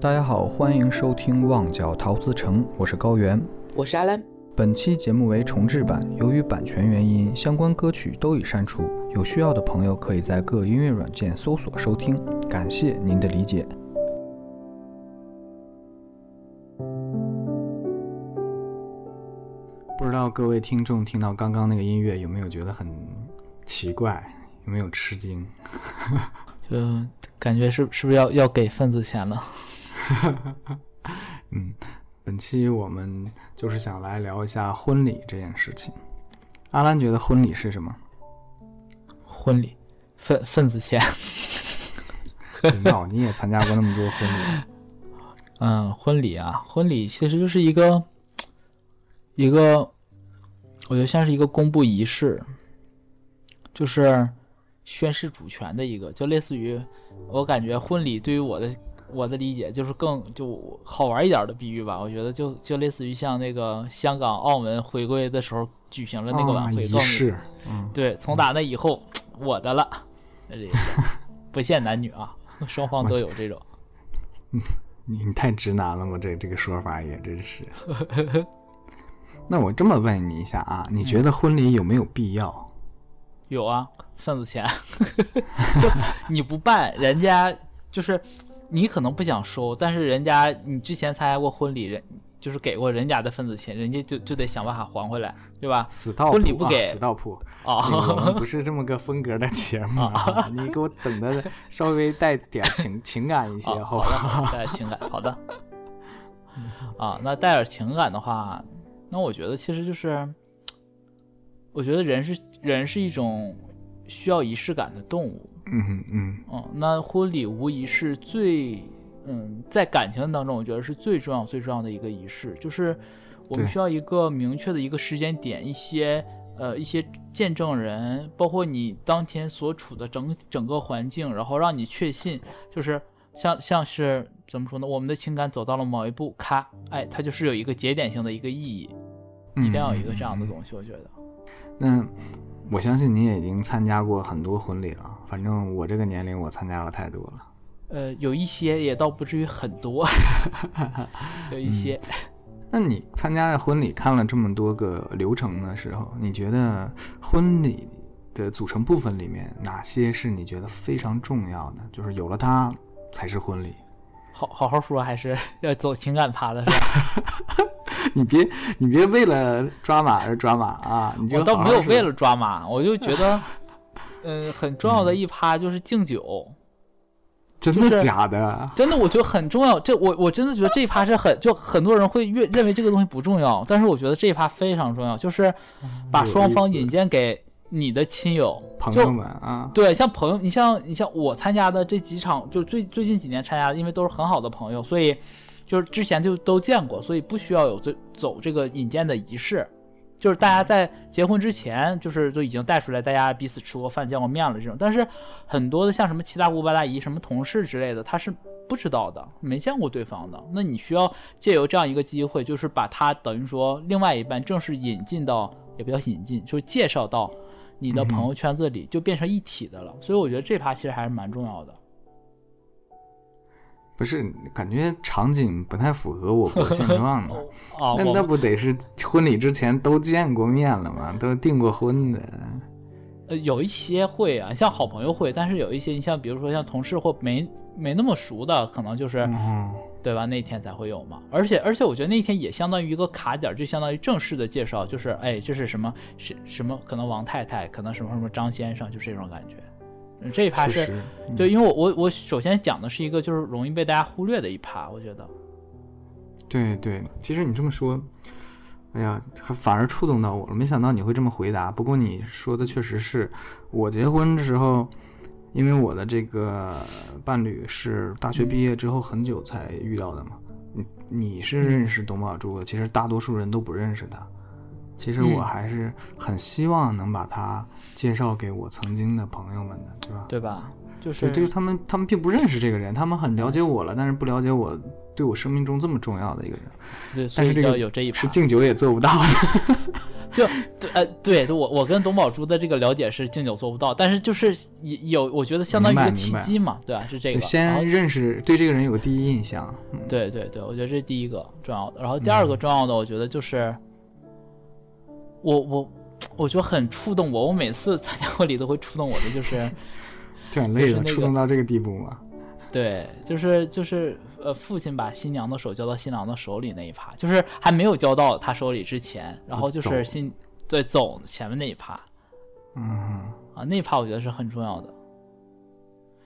大家好，欢迎收听《旺角陶瓷城》，我是高原。我是阿兰。本期节目为重制版，由于版权原因，相关歌曲都已删除。有需要的朋友可以在各音乐软件搜索收听，感谢您的理解。不知道各位听众听到刚刚那个音乐有没有觉得很奇怪，有没有吃惊？就感觉是是不是要要给份子钱了？嗯，本期我们就是想来聊一下婚礼这件事情。阿兰觉得婚礼是什么？婚礼，份份子钱。闹，你也参加过那么多婚礼。嗯，婚礼啊，婚礼其实就是一个一个，我觉得像是一个公布仪式，就是宣誓主权的一个，就类似于我感觉婚礼对于我的我的理解就是更就好玩一点的比喻吧。我觉得就就类似于像那个香港、澳门回归的时候举行了那个晚会仪式，嗯，对，从打那以后。我的了，不限男女啊，双方都有这种。你你太直男了，我这这个说法也真是。那我这么问你一下啊，你觉得婚礼有没有必要？有啊，份子钱。你不办，人家就是你可能不想收，但是人家你之前参加过婚礼人。就是给过人家的份子钱，人家就就得想办法还回来，对吧？死道婚礼不给，死道铺啊！我们不 是这么个风格的节目啊！你给我整的稍微带点情 情感一些，好吧？带点情感，好的。啊，那带点情感的话，那我觉得其实就是，我觉得人是人是一种需要仪式感的动物。嗯嗯嗯。哦，那婚礼无疑是最。嗯，在感情当中，我觉得是最重要、最重要的一个仪式，就是我们需要一个明确的一个时间点，一些呃一些见证人，包括你当天所处的整整个环境，然后让你确信，就是像像是怎么说呢？我们的情感走到了某一步，咔，哎，它就是有一个节点性的一个意义，一定要有一个这样的东西，我觉得。那我相信你也已经参加过很多婚礼了，反正我这个年龄，我参加了太多了。呃，有一些也倒不至于很多，有一些。那你参加了婚礼，看了这么多个流程的时候，你觉得婚礼的组成部分里面哪些是你觉得非常重要的？就是有了它才是婚礼。好好好说，还是要走情感趴的是吧？你别你别为了抓马而抓马啊！你就倒没有为了抓马，我就觉得，嗯，很重要的一趴就是敬酒。真的假的？真的，我觉得很重要。这我我真的觉得这一趴是很，就很多人会越认为这个东西不重要，但是我觉得这一趴非常重要，就是把双方引荐给你的亲友朋友们啊。对，像朋友，你像你像我参加的这几场，就最最近几年参加的，因为都是很好的朋友，所以就是之前就都见过，所以不需要有这走这个引荐的仪式。就是大家在结婚之前，就是都已经带出来，大家彼此吃过饭、见过面了这种。但是很多的像什么七大姑八大姨、什么同事之类的，他是不知道的，没见过对方的。那你需要借由这样一个机会，就是把他等于说另外一半正式引进到，也不叫引进，就是介绍到你的朋友圈子里，就变成一体的了。所以我觉得这趴其实还是蛮重要的。不是，感觉场景不太符合我国现状呢。那那不得是婚礼之前都见过面了吗？都订过婚的。呃，有一些会啊，像好朋友会，但是有一些，你像比如说像同事或没没那么熟的，可能就是，对吧？那天才会有嘛。而且而且，我觉得那天也相当于一个卡点，就相当于正式的介绍，就是哎，这是什么什什么？可能王太太，可能什么什么张先生，就这种感觉。这一趴是，对，因为我我我首先讲的是一个就是容易被大家忽略的一趴，我觉得。对对，其实你这么说，哎呀，还反而触动到我了。没想到你会这么回答。不过你说的确实是我结婚的时候，因为我的这个伴侣是大学毕业之后很久才遇到的嘛。你你是认识董宝珠的，其实大多数人都不认识他。其实我还是很希望能把他介绍给我曾经的朋友们的，对吧？对吧？就是就是他们，他们并不认识这个人，他们很了解我了，但是不了解我对我生命中这么重要的一个人。对，但是这个有这一是敬酒也做不到的。就对呃对，我我跟董宝珠的这个了解是敬酒做不到，但是就是有我觉得相当于一个契机嘛，对吧？是这个。先认识对这个人有个第一印象。对对对，我觉得这是第一个重要的。然后第二个重要的，我觉得就是我我我觉得很触动我，我每次参加婚礼都会触动我的，就是 就很累了，触动到这个地步吗？对，就是就是呃，父亲把新娘的手交到新郎的手里那一趴，就是还没有交到他手里之前，然后就是新对走前面那一趴，嗯啊，那一趴我觉得是很重要的，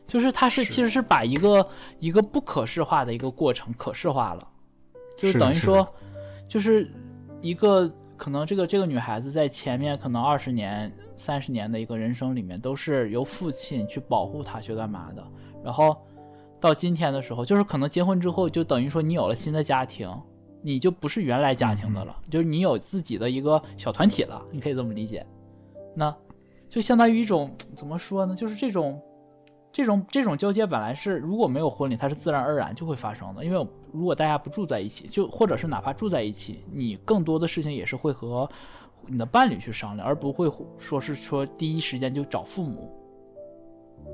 就是他是其实是把一个一个不可视化的一个过程可视化了，就是等于说，就是一个可能这个这个女孩子在前面可能二十年三十年的一个人生里面都是由父亲去保护她去干嘛的，然后。到今天的时候，就是可能结婚之后，就等于说你有了新的家庭，你就不是原来家庭的了，就是你有自己的一个小团体了，你可以这么理解。那就相当于一种怎么说呢？就是这种这种这种交接本来是如果没有婚礼，它是自然而然就会发生的。因为如果大家不住在一起，就或者是哪怕住在一起，你更多的事情也是会和你的伴侣去商量，而不会说是说第一时间就找父母。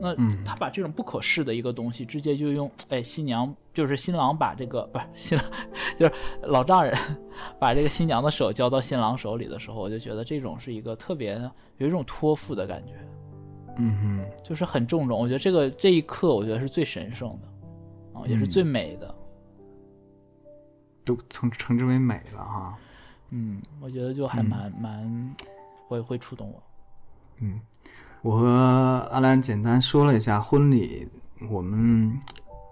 那他把这种不可视的一个东西，直接就用哎新娘就是新郎把这个不是新郎，就是老丈人把这个新娘的手交到新郎手里的时候，我就觉得这种是一个特别有一种托付的感觉，嗯哼，就是很重重。我觉得这个这一刻，我觉得是最神圣的啊，也是最美的，都称称之为美了哈。嗯，我觉得就还蛮蛮会会触动我，嗯。我和阿兰简单说了一下婚礼，我们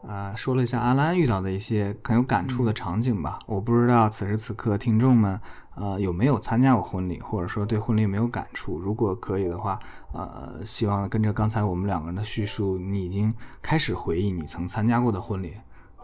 呃说了一下阿兰遇到的一些很有感触的场景吧。我不知道此时此刻听众们呃有没有参加过婚礼，或者说对婚礼有没有感触。如果可以的话，呃，希望跟着刚才我们两个人的叙述，你已经开始回忆你曾参加过的婚礼，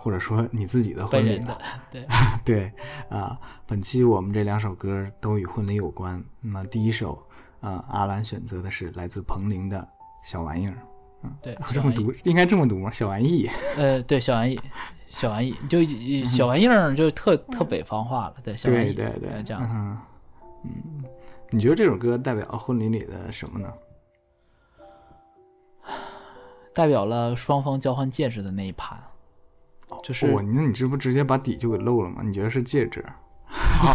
或者说你自己的婚礼了。对 对啊，本期我们这两首歌都与婚礼有关。那么第一首。啊，阿兰选择的是来自彭羚的小玩意儿。嗯，对，这么读应该这么读吗？小玩意。呃，对，小玩意，小玩意，就小玩意儿就特特北方话了。对，小玩意，对对对，这样。嗯嗯，你觉得这首歌代表婚礼里的什么呢？代表了双方交换戒指的那一盘。就是，那你这不直接把底就给露了吗？你觉得是戒指？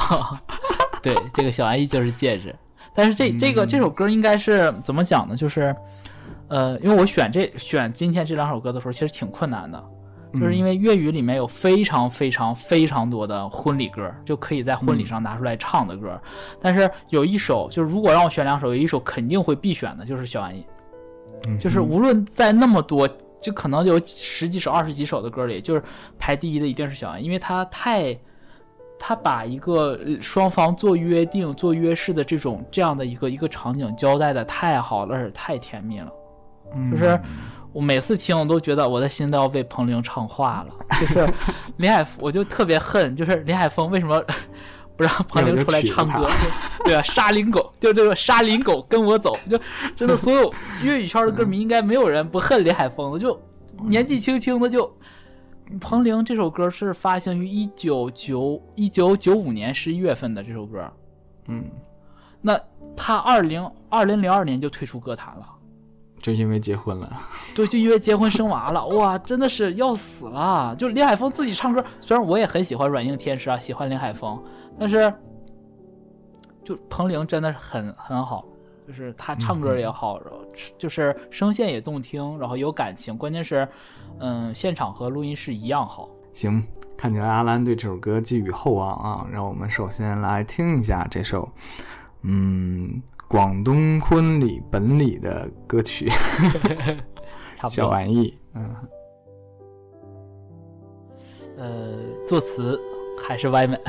对，这个小玩意就是戒指。但是这这个这首歌应该是怎么讲呢？就是，呃，因为我选这选今天这两首歌的时候，其实挺困难的，就是因为粤语里面有非常非常非常多的婚礼歌，就可以在婚礼上拿出来唱的歌。但是有一首，就是如果让我选两首，有一首肯定会必选的，就是《小玩意》。就是无论在那么多，就可能有十几首、二十几首的歌里，就是排第一的一定是《小安》，因为他太。他把一个双方做约定、做约誓的这种这样的一个一个场景交代的太好了，而且太甜蜜了。就是我每次听，我都觉得我的心都要被彭羚唱化了。就是 林海，我就特别恨，就是林海峰为什么不让彭玲出来唱歌？对啊，沙林狗，就这个沙林狗跟我走，就真的所有粤语圈的歌迷应该没有人不恨李海峰的，就年纪轻轻的就。彭玲这首歌是发行于一九九一九九五年十一月份的这首歌，嗯，那他二零二零零二年就退出歌坛了，就因为结婚了，对，就因为结婚生娃了，哇，真的是要死了。就林海峰自己唱歌，虽然我也很喜欢软硬天使啊，喜欢林海峰，但是就彭羚真的是很很好，就是她唱歌也好，然后就是声线也动听，然后有感情，关键是。嗯，现场和录音室一样好。行，看起来阿兰对这首歌寄予厚望啊。让我们首先来听一下这首，嗯，广东婚礼本礼的歌曲，小玩意。嗯，呃，作词还是歪门，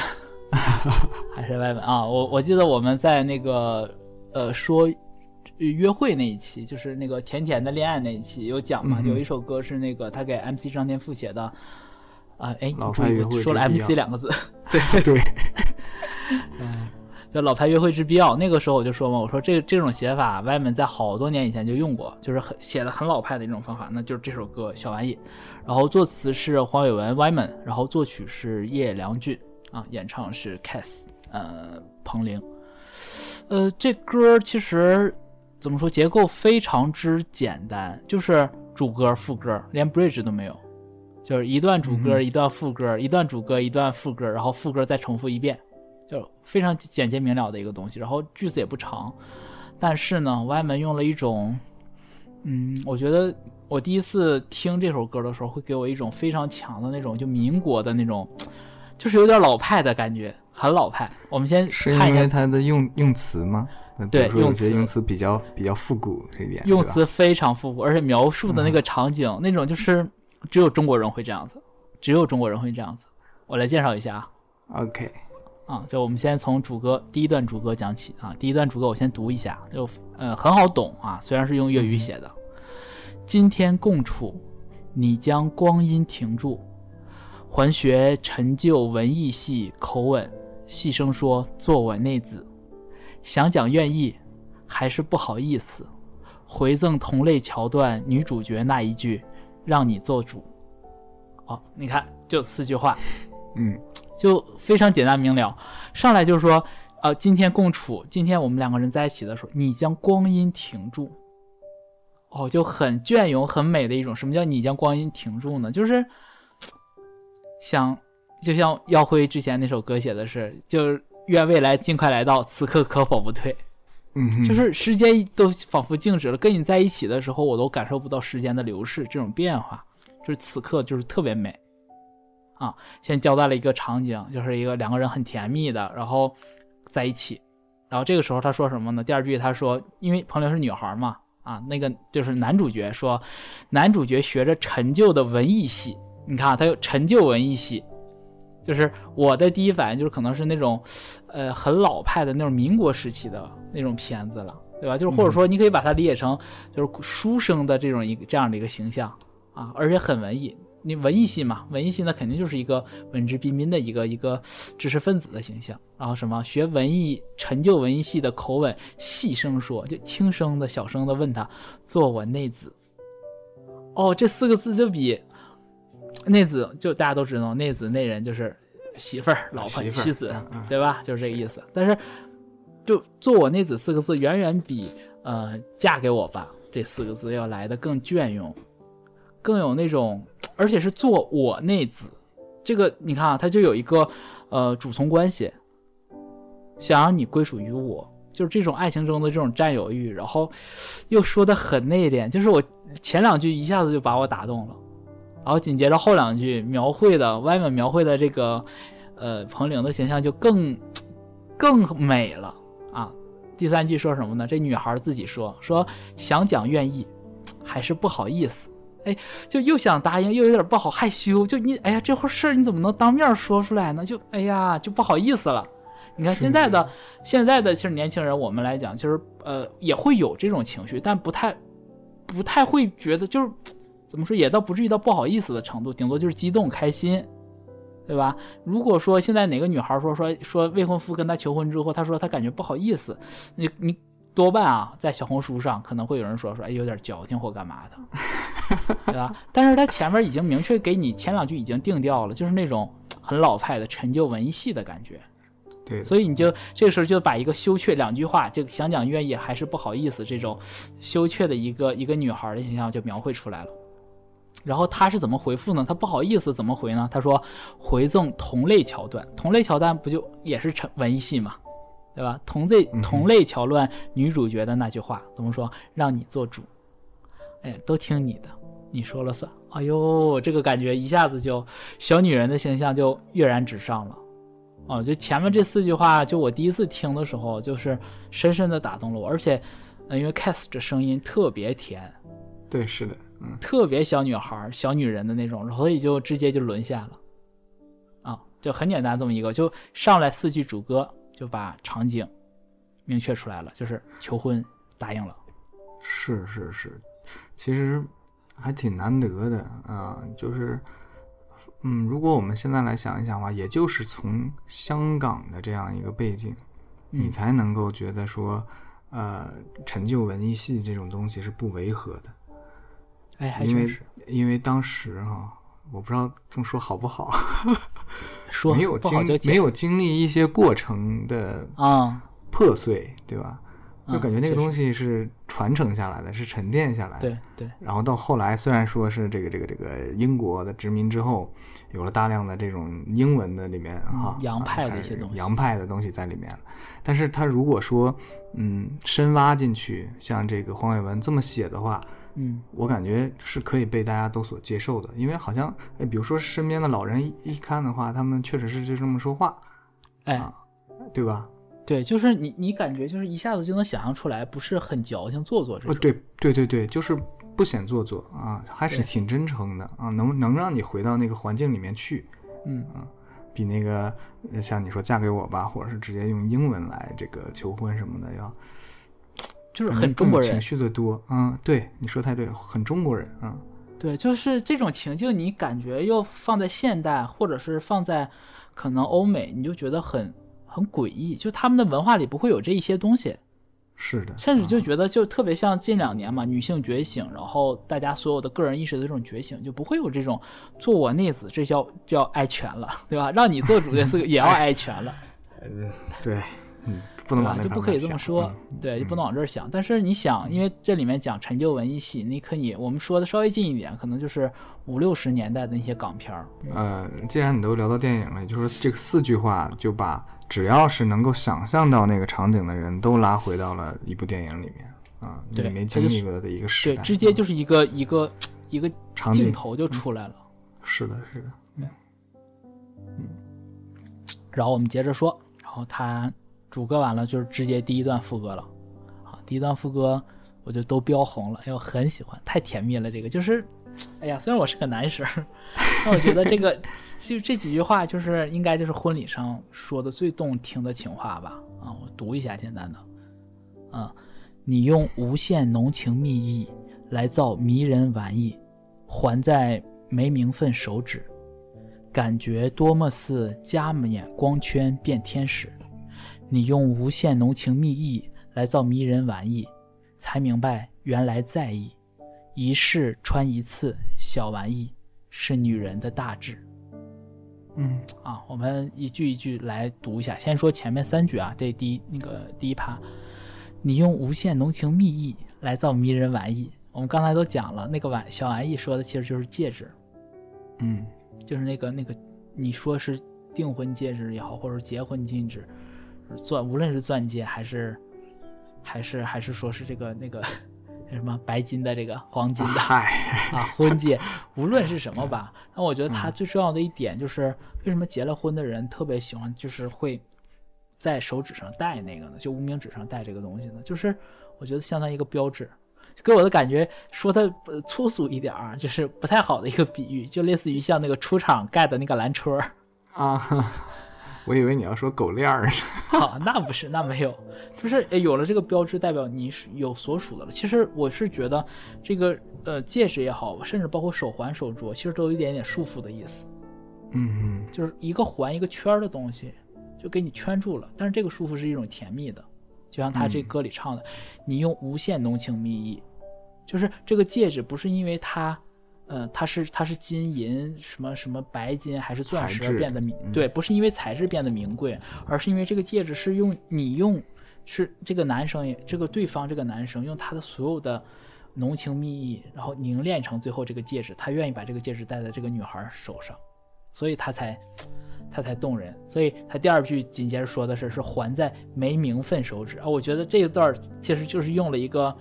还是外文啊。我我记得我们在那个呃说。约会那一期就是那个甜甜的恋爱那一期有讲嘛？有一首歌是那个他给 MC 张天赋写的，啊，哎，老派约会说了 MC 两个字，对对，嗯，叫老牌约会之必要。那个时候我就说嘛，我说这这种写法外面在好多年以前就用过，就是很写的很老派的一种方法，那就是这首歌小玩意。然后作词是黄伟文 Wyman，然后作曲是叶良俊啊，演唱是 Cass，呃，彭羚。呃，这歌其实怎么说，结构非常之简单，就是主歌、副歌，连 bridge 都没有，就是一段主歌、嗯一段副歌，一段主歌、一段副歌，然后副歌再重复一遍，就非常简洁明了的一个东西。然后句子也不长，但是呢，歪门用了一种，嗯，我觉得我第一次听这首歌的时候，会给我一种非常强的那种就民国的那种，就是有点老派的感觉，很老派。我们先是看一下因为它的用用词吗？对用词用词比较比较复古这一点，用词非常复古，而且描述的那个场景，那种就是只有中国人会这样子，只有中国人会这样子。我来介绍一下啊 OK，啊，就我们先从主歌第一段主歌讲起啊，第一段主歌我先读一下，就呃很好懂啊，虽然是用粤语写的。今天共处，你将光阴停住，还学陈旧文艺系口吻，细声说做我内子，想讲愿意，还是不好意思，回赠同类桥段女主角那一句，让你做主。哦，你看，就四句话，嗯就非常简单明了。上来就是说，呃，今天共处，今天我们两个人在一起的时候，你将光阴停住。哦，就很隽永、很美的一种。什么叫你将光阴停住呢？就是想，就像耀辉之前那首歌写的是，就是愿未来尽快来到，此刻可否不退？嗯，就是时间都仿佛静止了，跟你在一起的时候，我都感受不到时间的流逝，这种变化，就是此刻就是特别美，啊，先交代了一个场景，就是一个两个人很甜蜜的，然后在一起，然后这个时候他说什么呢？第二句他说，因为彭玲是女孩嘛，啊，那个就是男主角说，男主角学着陈旧的文艺系，你看啊他有陈旧文艺系。就是我的第一反应就是可能是那种，呃，很老派的那种民国时期的那种片子了，对吧？就是或者说你可以把它理解成就是书生的这种一个这样的一个形象啊，而且很文艺。你文艺系嘛，文艺系那肯定就是一个文质彬彬的一个一个知识分子的形象。然后什么学文艺陈旧文艺系的口吻，细声说，就轻声的小声的问他，做我内子。哦，这四个字就比内子就大家都知道，内子内人就是媳妇儿、老婆、妻子对吧？就是这个意思。但是就“做我内子”四个字，远远比呃“嫁给我吧”这四个字要来的更隽永，更有那种，而且是“做我内子”这个，你看啊，它就有一个呃主从关系，想让你归属于我。就是这种爱情中的这种占有欲，然后又说的很内敛，就是我前两句一下子就把我打动了，然后紧接着后两句描绘的外面描绘的这个呃彭玲的形象就更更美了啊。第三句说什么呢？这女孩自己说说想讲愿意，还是不好意思，哎，就又想答应，又有点不好害羞，就你哎呀这会事儿你怎么能当面说出来呢？就哎呀就不好意思了。你看现在的现在的其实年轻人，我们来讲，其实呃也会有这种情绪，但不太不太会觉得就是怎么说，也倒不至于到不好意思的程度，顶多就是激动开心，对吧？如果说现在哪个女孩说说说未婚夫跟她求婚之后，她说她感觉不好意思，你你多半啊在小红书上可能会有人说说哎有点矫情或干嘛的，对吧？但是他前面已经明确给你前两句已经定调了，就是那种很老派的陈旧文艺系的感觉。对，所以你就这个时候就把一个羞怯两句话，就想讲愿意还是不好意思这种羞怯的一个一个女孩的形象就描绘出来了。然后他是怎么回复呢？他不好意思怎么回呢？他说回赠同类桥段，同类桥段不就也是成文艺系嘛，对吧？同类同类桥段女主角的那句话怎么说？让你做主，哎，都听你的，你说了算。哎呦，这个感觉一下子就小女人的形象就跃然纸上了。哦，就前面这四句话，就我第一次听的时候，就是深深的打动了我，而且，呃，因为 Cass 这声音特别甜，对，是的，嗯，特别小女孩、小女人的那种，所以就直接就沦陷了。啊，就很简单这么一个，就上来四句主歌，就把场景明确出来了，就是求婚答应了。是是是，其实还挺难得的啊、就是，嗯，如果我们现在来想一想的话，也就是从香港的这样一个背景，你嗯才能够觉得说，呃，陈旧文艺系这种东西是不违和的，哎，还因为真是因为当时哈、我不知道这么说好不好，说没有经没有经历一些过程的啊，破碎，对吧？就嗯感觉那个东西是传承下来的，是沉淀下来的。对对，然后到后来，虽然说是这个这个这个英国的殖民之后，有了大量的这种英文的里面哈、嗯洋派的啊一些东西洋派的东西在里面，但是他如果说嗯深挖进去，像这个黄伟文这么写的话，嗯我感觉是可以被大家都所接受的，因为好像哎，比如说身边的老人一一看的话，他们确实是就这么说话，哎啊对吧？对，就是你你感觉就是一下子就能想象出来，不是很矫情做作这。对对对对，就是不显做作啊，还是挺真诚的啊，能能让你回到那个环境里面去。嗯啊比那个呃像你说嫁给我吧，或者是直接用英文来这个求婚什么的要就是很中国人情，绪的多。嗯，对，你说太对，很中国人。嗯，对，就是这种情境，你感觉又放在现代，或者是放在可能欧美，你就觉得很很诡异，就他们的文化里不会有这一些东西，是的，甚至就啊觉得就特别像近两年嘛，女性觉醒，然后大家所有的个人意识的这种觉醒，就不会有这种做我内子，这叫叫爱权了，对吧？让你做主这四个也要爱权了。对，嗯，不能对吧？就不可以这么说，嗯对，就不能往这儿想。但是你想，因为这里面讲陈旧文艺戏，你可以我们说的稍微近一点，可能就是五六十年代的那些港片儿。呃，既然你都聊到电影了，也就是说这个四句话就把只要是能够想象到那个场景的人都拉回到了一部电影里面啊，你对没经历过的一个时对，代，直接嗯就是一个一个一个场景，镜头就出来了。是的，是的，嗯然后我们接着说，然后他主歌完了，就是直接第一段副歌了。啊，第一段副歌我就都标红了，哎，我很喜欢，太甜蜜了。这个就是，哎呀，虽然我是个男生，但我觉得这个就这几句话就是应该就是婚礼上说的最动听的情话吧。啊，我读一下简单的，啊，你用无限浓情蜜意来造迷人玩意，还在没名分手指。感觉多么似加冕光圈变天使。你用无限浓情蜜意来造迷人玩意，才明白原来在意。一世穿一次小玩意，是女人的大志。嗯啊，我们一句一句来读一下。先说前面三句啊，这第一那个第一趴，你用无限浓情蜜意来造迷人玩意。我们刚才都讲了，那个玩小玩意说的其实就是戒指。嗯就是那个那个，你说是订婚戒指也好，或者结婚戒指，钻无论是钻戒还是还是还是说是这个那个那什么白金的这个黄金的嗨，啊婚戒，无论是什么吧，那我觉得它嗯最重要的一点就是为什么结了婚的人特别喜欢，就是会在手指上戴那个呢？就无名指上戴这个东西呢？就是我觉得相当于一个标志。给我的感觉，说它呃粗俗一点儿，就是不太好的一个比喻，就类似于像那个出厂盖的那个蓝车儿啊，我以为你要说狗链儿呢。啊，那不是，那没有，就是有了这个标志，代表你是有所属的了。其实我是觉得，这个呃戒指也好，甚至包括手环、手镯，其实都有一点点束缚的意思，嗯嗯就是一个环一个圈儿的东西，就给你圈住了。但是这个束缚是一种甜蜜的，就像他这嗯歌里唱的，你用无限浓情蜜意，就是这个戒指不是因为它。呃，它是它是金银什么什么白金还是钻石变得名嗯对，不是因为材质变得名贵，而是因为这个戒指是用你用是这个男生也这个对方这个男生用他的所有的浓情蜜意，然后凝练成最后这个戒指，他愿意把这个戒指戴在这个女孩手上，所以他才他才动人。所以他第二句紧接着说的是是还在没名分手指啊，我觉得这一段其实就是用了一个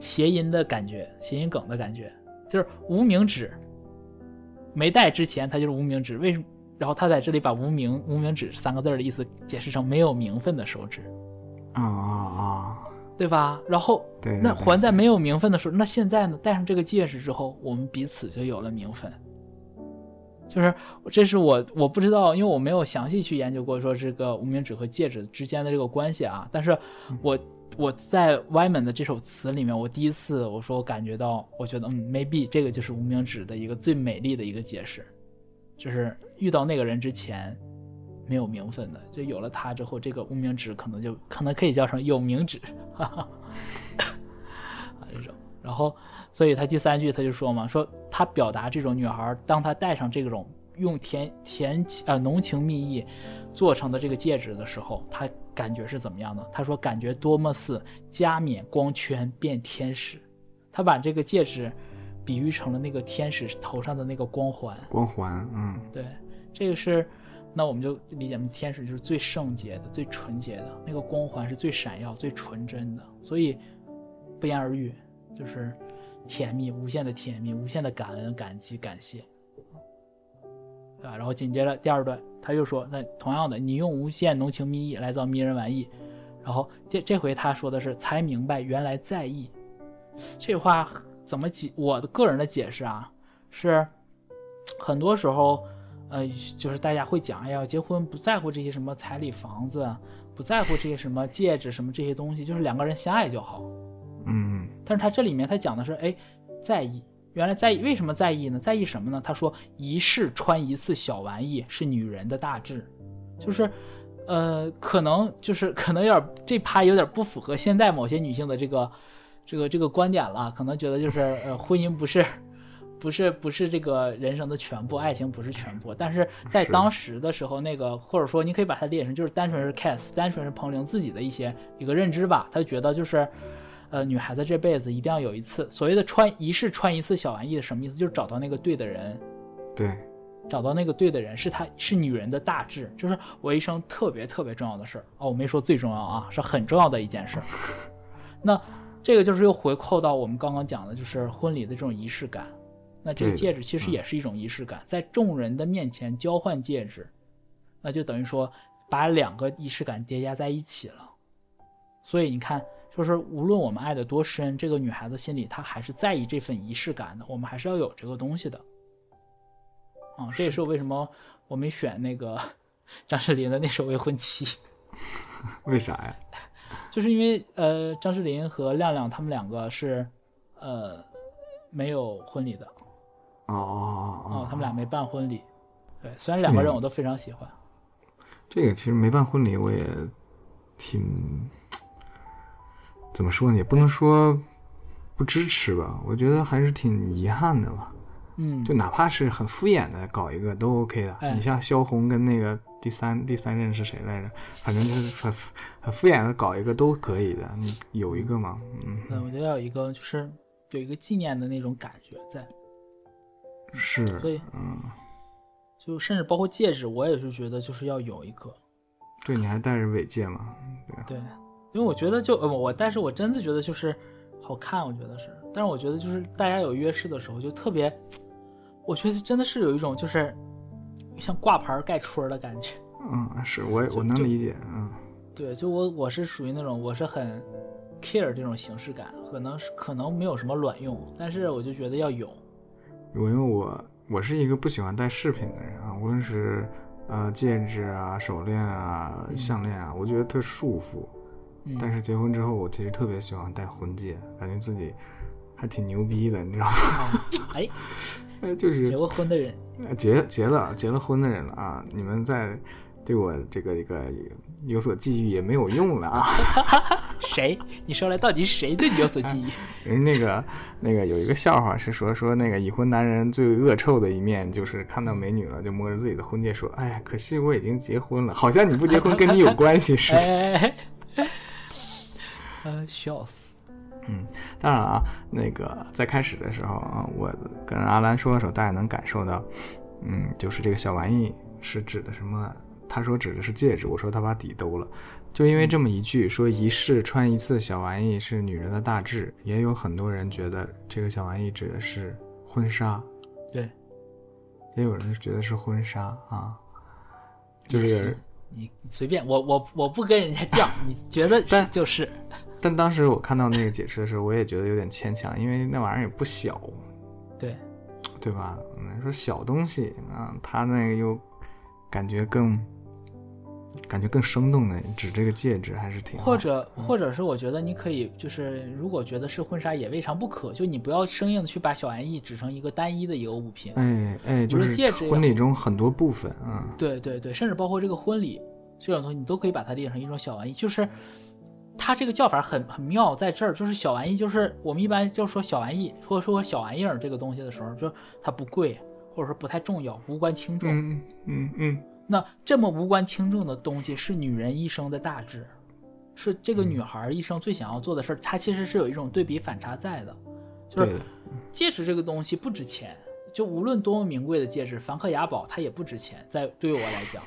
谐音的感觉，谐音梗的感觉，就是无名指没戴之前它就是无名指，为什么？然后他在这里把无名无名指三个字的意思解释成没有名分的手指，啊啊啊！对吧？然后对，那对还在没有名分的时候，那现在呢？戴上这个戒指之后，我们彼此就有了名分。就是这是我我不知道，因为我没有详细去研究过说这个无名指和戒指之间的这个关系啊。但是我我在 Wyman 的这首词里面，我第一次我说我感觉到，我觉得嗯，maybe 这个就是无名指的一个最美丽的一个解释，就是遇到那个人之前没有名分的，就有了他之后，这个无名指可能就可能可以叫成有名指，哈 哈。啊这种，然后，所以他第三句他就说嘛，说他表达这种女孩，当她戴上这种用甜甜呃浓情蜜意做成的这个戒指的时候，他感觉是怎么样的？他说感觉多么似加冕光圈变天使，他把这个戒指比喻成了那个天使头上的那个光环。光环，嗯，对，这个是，那我们就理解成天使就是最圣洁的、最纯洁的，那个光环是最闪耀、最纯真的，所以不言而喻，就是甜蜜，无限的甜蜜，无限的感恩、感激、感谢，对吧？然后紧接着第二段，他又说，那同样的，你用无限浓情蜜意来造迷人玩意，然后这这回他说的是才明白原来在意，这话怎么解？我的个人的解释啊，是很多时候。呃，就是大家会讲，哎呀，结婚不在乎这些什么彩礼、房子，不在乎这些什么戒指、什么这些东西，就是两个人相爱就好。嗯，但是他这里面他讲的是，哎，在意，原来在意，为什么在意呢？在意什么呢？他说，一世穿一次小玩意是女人的大志，就是，呃，可能就是可能有点这趴有点不符合现在某些女性的这个这个这个观点了，可能觉得就是呃，婚姻不是。不是不是这个人生的全部，爱情不是全部，但是在当时的时候，那个或者说你可以把它理解成就是单纯是 Cass，单纯是彭玲自己的一些一个认知吧。他觉得就是，呃，女孩子这辈子一定要有一次所谓的穿一世穿一次小玩意，什么意思？就是找到那个对的人，对，找到那个对的人是她是女人的大志，就是我一生特别特别重要的事儿哦，我没说最重要啊，是很重要的一件事。那这个就是又回扣到我们刚刚讲的，就是婚礼的这种仪式感。那这个戒指其实也是一种仪式感，在众人的面前交换戒指，那就等于说把两个仪式感叠加在一起了。所以你看，就是无论我们爱的多深，这个女孩子心里她还是在意这份仪式感的。我们还是要有这个东西的。啊，这也是我为什么我没选那个 张智霖的那首《未婚妻》。为啥呀？就是因为呃，张智霖和亮亮他们两个是呃没有婚礼的。哦哦哦！他们俩没办婚礼，对，虽然两个人我都非常喜欢。这个其实没办婚礼，我也挺怎么说呢？也不能说不支持吧。我觉得还是挺遗憾的吧。嗯，就哪怕是很敷衍的搞一个都 OK 的。你像萧红跟那个第三第三任是谁来着？反正就是很很敷衍的搞一个都可以的。你有一个吗？嗯，我觉得要有一个，就是有一个纪念的那种感觉在。是，所以，嗯，就甚至包括戒指，我也是觉得就是要有一个。对，你还戴着尾戒吗？对，因为我觉得就呃我，但是我真的觉得就是好看，我觉得是。但是我觉得就是大家有约誓的时候就特别，我觉得真的是有一种就是像挂牌盖戳的感觉。嗯，是我我能理解，嗯。对，就我我是属于那种我是很 care 这种形式感，可能是可能没有什么卵用，但是我就觉得要有。我因为我我是一个不喜欢戴饰品的人啊，无论是呃戒指啊、手链啊、项链啊，我觉得特束缚。但是结婚之后，我其实特别喜欢戴婚戒，感觉自己还挺牛逼的，你知道吗？哎，哎，就是结过婚的人，结结了结了婚的人了啊！你们在对我这个一个有所觊觎也没有用了啊。谁？你说来到底是谁对你有所觊觎？人那个那个有一个笑话是说说那个已婚男人最恶臭的一面就是看到美女了就摸着自己的婚戒说：“哎，可惜我已经结婚了，好像你不结婚跟你有关系似的。”呃，笑死。嗯，当然啊，那个在开始的时候啊，我跟阿兰说的时候，大家能感受到，嗯，就是这个小玩意是指的什么？他说指的是戒指，我说他把底兜了。就因为这么一句说一世穿一次小玩意是女人的大志，也有很多人觉得这个小玩意指的是婚纱，对，也有人觉得是婚纱啊，就是你随便我我我不跟人家犟，你觉得但就是，但当时我看到那个解释的时候，我也觉得有点牵强，因为那玩意儿也不小，对，对吧？你说小东西啊，他那个又感觉更。感觉更生动的，指这个戒指还是挺。或者，或者是我觉得你可以，就是如果觉得是婚纱也未尝不可，就你不要生硬的去把小玩意指成一个单一的一个物品。哎哎，就是戒指，婚礼中很多部分啊。对对对，甚至包括这个婚礼这种东西，你都可以把它列成一种小玩意。就是它这个叫法很很妙，在这儿就是小玩意，就是我们一般就说小玩意，或者说小玩意儿这个东西的时候，就它不贵，或者说不太重要，无关轻重。嗯嗯嗯。那这么无关轻重的东西，是女人一生的大志，是这个女孩一生最想要做的事儿。它其实是有一种对比反差在的，就是，戒指这个东西不值钱，就无论多么名贵的戒指，梵克雅宝它也不值钱。在对于我来讲，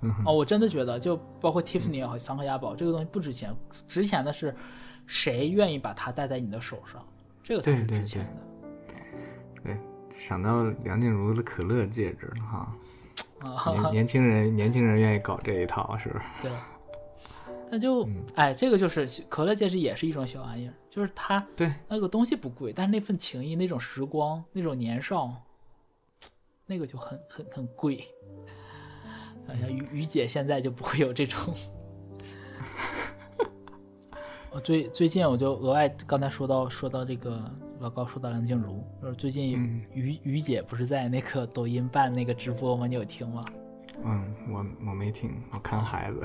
嗯哦，我真的觉得，就包括 Tiffany 也好，梵克雅宝这个东西不值钱，值钱的是谁愿意把它戴在你的手上，这个才是值钱的。对，想到梁静茹的可乐戒指了哈，啊，年 年轻人年轻人愿意搞这一套，是不是？对，那就嗯哎，这个就是可乐戒指也是一种小玩意儿，就是它对，那个东西不贵，但是那份情谊、那种时光、那种年少，那个就很很很贵。好像于于姐现在就不会有这种。我最最近我就额外刚才说到说到这个老高说到梁静茹，就是最近嗯于于姐不是在那个抖音办那个直播吗？你有听吗？嗯，我我没听，我看孩子。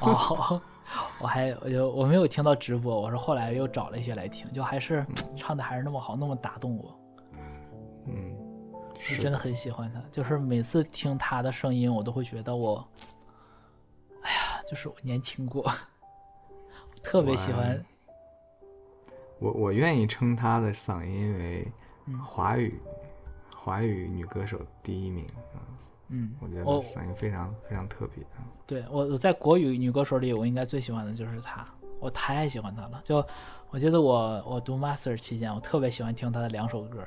哦，我还我就我没有听到直播，我是后来又找了一些来听，就还是唱的还是那么好，那么打动我，嗯，就是真的很喜欢他。就是每次听他的声音，我都会觉得我，哎呀，就是我年轻过，特别喜欢。我我愿意称她的嗓音为嗯华语、华语女歌手第一名。嗯，我觉得我嗓音非常非常特别。对我我在国语女歌手里，我应该最喜欢的就是她，我太喜欢她了。就我记得我我读 master 期间，我特别喜欢听她的两首歌，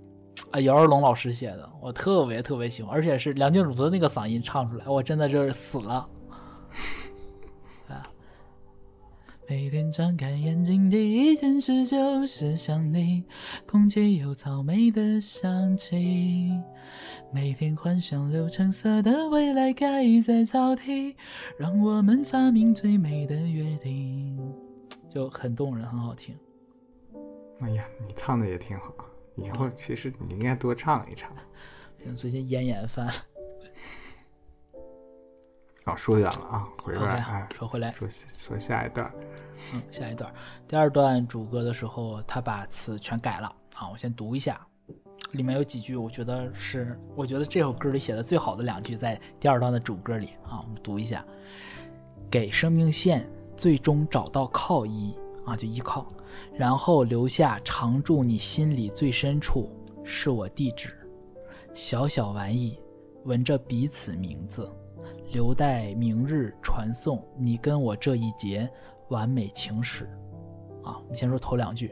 啊，姚二龙老师写的，我特别特别喜欢，而且是梁静茹的那个嗓音唱出来，我真的就是死了。啊，每天张开眼睛，第一件事就是想你，空气有草莓的香气。每天幻想六橙色的未来盖在草地，让我们发明最美的约定，就很动人，很好听。哎呀，你唱的也挺好，以后其实你应该多唱一唱。最近咽炎犯了。哦，说远了啊，回来哎，说回来，说说下一段。嗯，下一段，第二段主歌的时候，他把词全改了啊，我先读一下，里面有几句，我觉得是，我觉得这首歌里写的最好的两句，在第二段的主歌里啊，我们读一下，给生命线最终找到靠依啊，就依靠，然后留下常驻你心里最深处，是我地址，小小玩意，闻着彼此名字，留待明日传送你跟我这一节。完美情史，啊，我们先说头两句。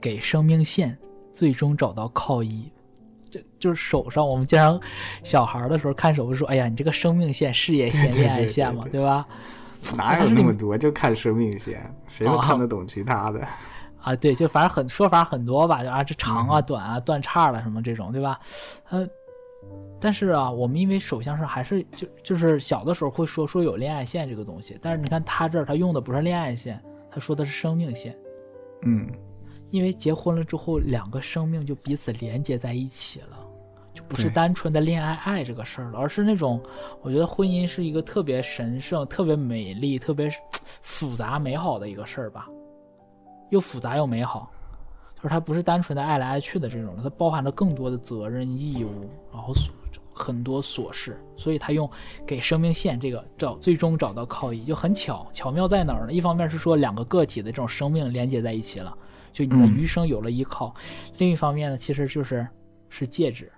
给生命线最终找到靠依，这就是手上。我们经常小孩的时候看手说：“哎呀，你这个生命线、事业线、恋爱线嘛，对对吧？” 哪有那么多？就看生命线，谁能看得懂其他的。啊，对，就反正很说法很多吧，就啊这长啊、嗯短啊、断叉了什么这种，对吧？呃，但是啊，我们因为手相上还是就就是小的时候会说说有恋爱线这个东西，但是你看他这儿他用的不是恋爱线，他说的是生命线，嗯，因为结婚了之后，两个生命就彼此连接在一起了，就不是单纯的恋爱爱这个事儿了，而是那种我觉得婚姻是一个特别神圣、特别美丽、特别复杂美好的一个事儿吧，又复杂又美好。就是它不是单纯的爱来爱去的这种，它包含了更多的责任义务，然后琐很多琐事，所以他用给生命线这个找最终找到靠依就很巧，巧妙在哪儿呢？一方面是说两个个体的这种生命连接在一起了，就你的嗯余生有了依靠；另一方面呢，其实就是是戒指，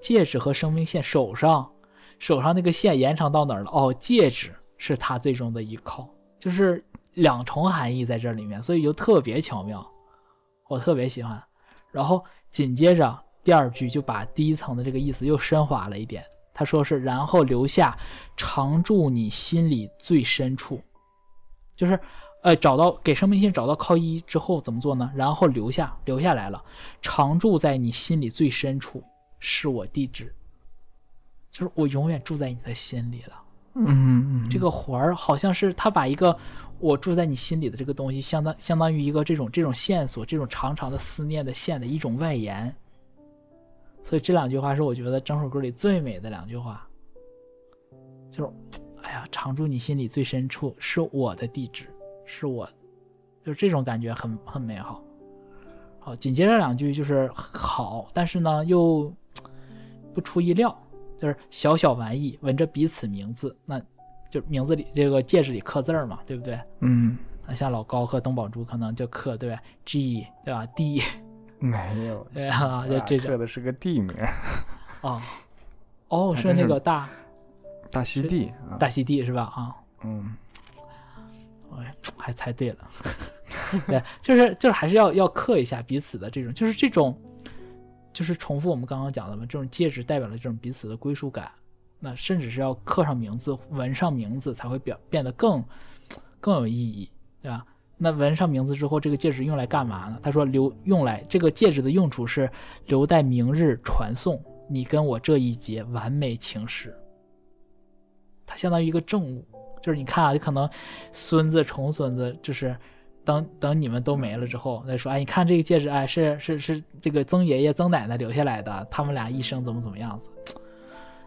戒指和生命线手上手上那个线延长到哪儿了？哦，戒指是他最终的依靠，就是两重含义在这里面，所以就特别巧妙。我特别喜欢，然后紧接着第二句就把第一层的这个意思又升华了一点。他说是，然后留下常驻你心里最深处，就是，呃，找到给生命线找到靠依之后怎么做呢？然后留下留下来了，常驻在你心里最深处，是我地址，就是我永远住在你的心里了。嗯，这个环儿好像是他把一个我住在你心里的这个东西，相当相当于一个这种这种线索，这种长长的思念的线的一种外延。所以这两句话是我觉得整首歌里最美的两句话，就是，哎呀，常住你心里最深处是我的地址，是我，就是这种感觉很很美好。好，紧接着两句就是好，但是呢又不出意料，就是小小玩意，闻着彼此名字，那就名字里这个戒指里刻字儿嘛，对不对？嗯，那像老高和东宝珠可能就刻对吧？G 对吧？D 没有，对啊，就这种刻的是个地名，啊，哦，是那个大大溪地啊，大溪地是吧？啊，嗯哎，还猜对了，对，就是就是还是要要刻一下彼此的这种，就是这种，就是重复我们刚刚讲的嘛，这种戒指代表了这种彼此的归属感，那甚至是要刻上名字、纹上名字才会表变得更更有意义，对吧？那纹上名字之后，这个戒指用来干嘛呢？他说留用来这个戒指的用处是留待明日传送你跟我这一节完美情史。它相当于一个证物，就是你看啊，就可能孙子、重孙子，就是等等你们都没了之后，再说，哎，你看这个戒指，哎，是是是这个曾爷爷、曾奶奶留下来的，他们俩一生怎么怎么样子，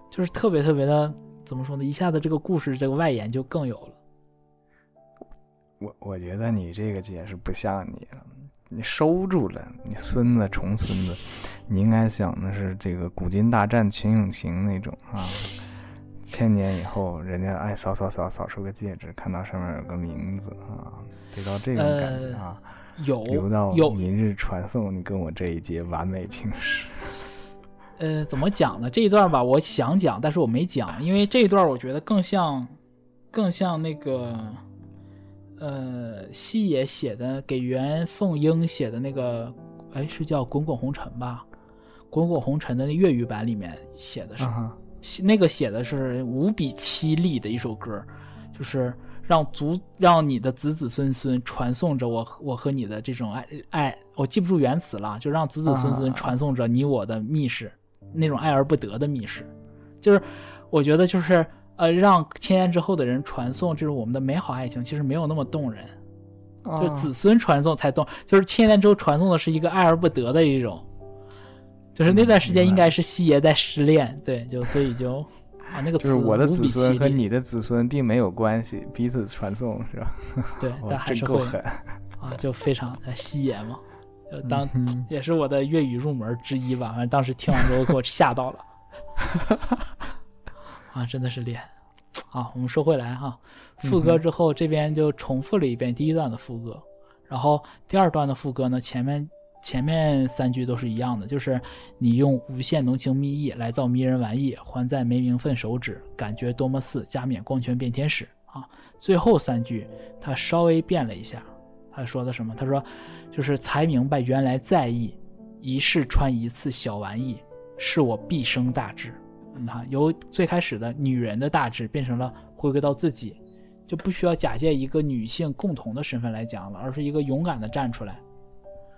就是特别特别的，怎么说呢？一下子这个故事这个外延就更有了。我我觉得你这个解释不像你了，你收住了，你孙子重孙子，你应该想的是这个古今大战群勇行那种啊，千年以后人家哎扫扫扫扫出个戒指，看到上面有个名字啊，得到这种感觉啊，有留到呃有明日传送你跟我这一节完美情史。呃，怎么讲呢？这一段吧，我想讲，但是我没讲，因为这一段我觉得更像，更像那个，呃，西野写的给袁凤英写的那个，哎，是叫《滚滚红尘》吧？《滚滚红尘》的粤语版里面写的是，那个写的是无比凄厉的一首歌，就是让族让你的子子孙孙传颂着我我和你的这种爱爱，我记不住原词了，就让子子孙孙啊。传颂着你我的密室，那种爱而不得的密室，就是我觉得就是呃，让千年之后的人传颂这种我们的美好爱情，其实没有那么动人，就啊子孙传颂才动，就是千年之后传颂的是一个爱而不得的一种，就是那段时间应该是西爷在失恋，对，就所以就啊那个就是我的子孙和你的子孙并没有关系，彼此传送是吧？对，但还是会够狠。啊，就非常的西爷嘛，就当、嗯也是我的粤语入门之一吧。反正当时听完之后给我 吓到了，啊，真的是厉害。好，我们说回来哈，副歌之后这边就重复了一遍第一段的副歌，然后第二段的副歌呢，前面前面三句都是一样的，就是你用无限浓情蜜意来造迷人玩意，还在没名分手指，感觉多么似加冕光圈变天使啊。最后三句他稍微变了一下，他说的什么？他说就是才明白原来在意一世穿一次小玩意，是我毕生大志。你看，由最开始的女人的大志变成了回归到自己，就不需要假借一个女性共同的身份来讲了，而是一个勇敢的站出来，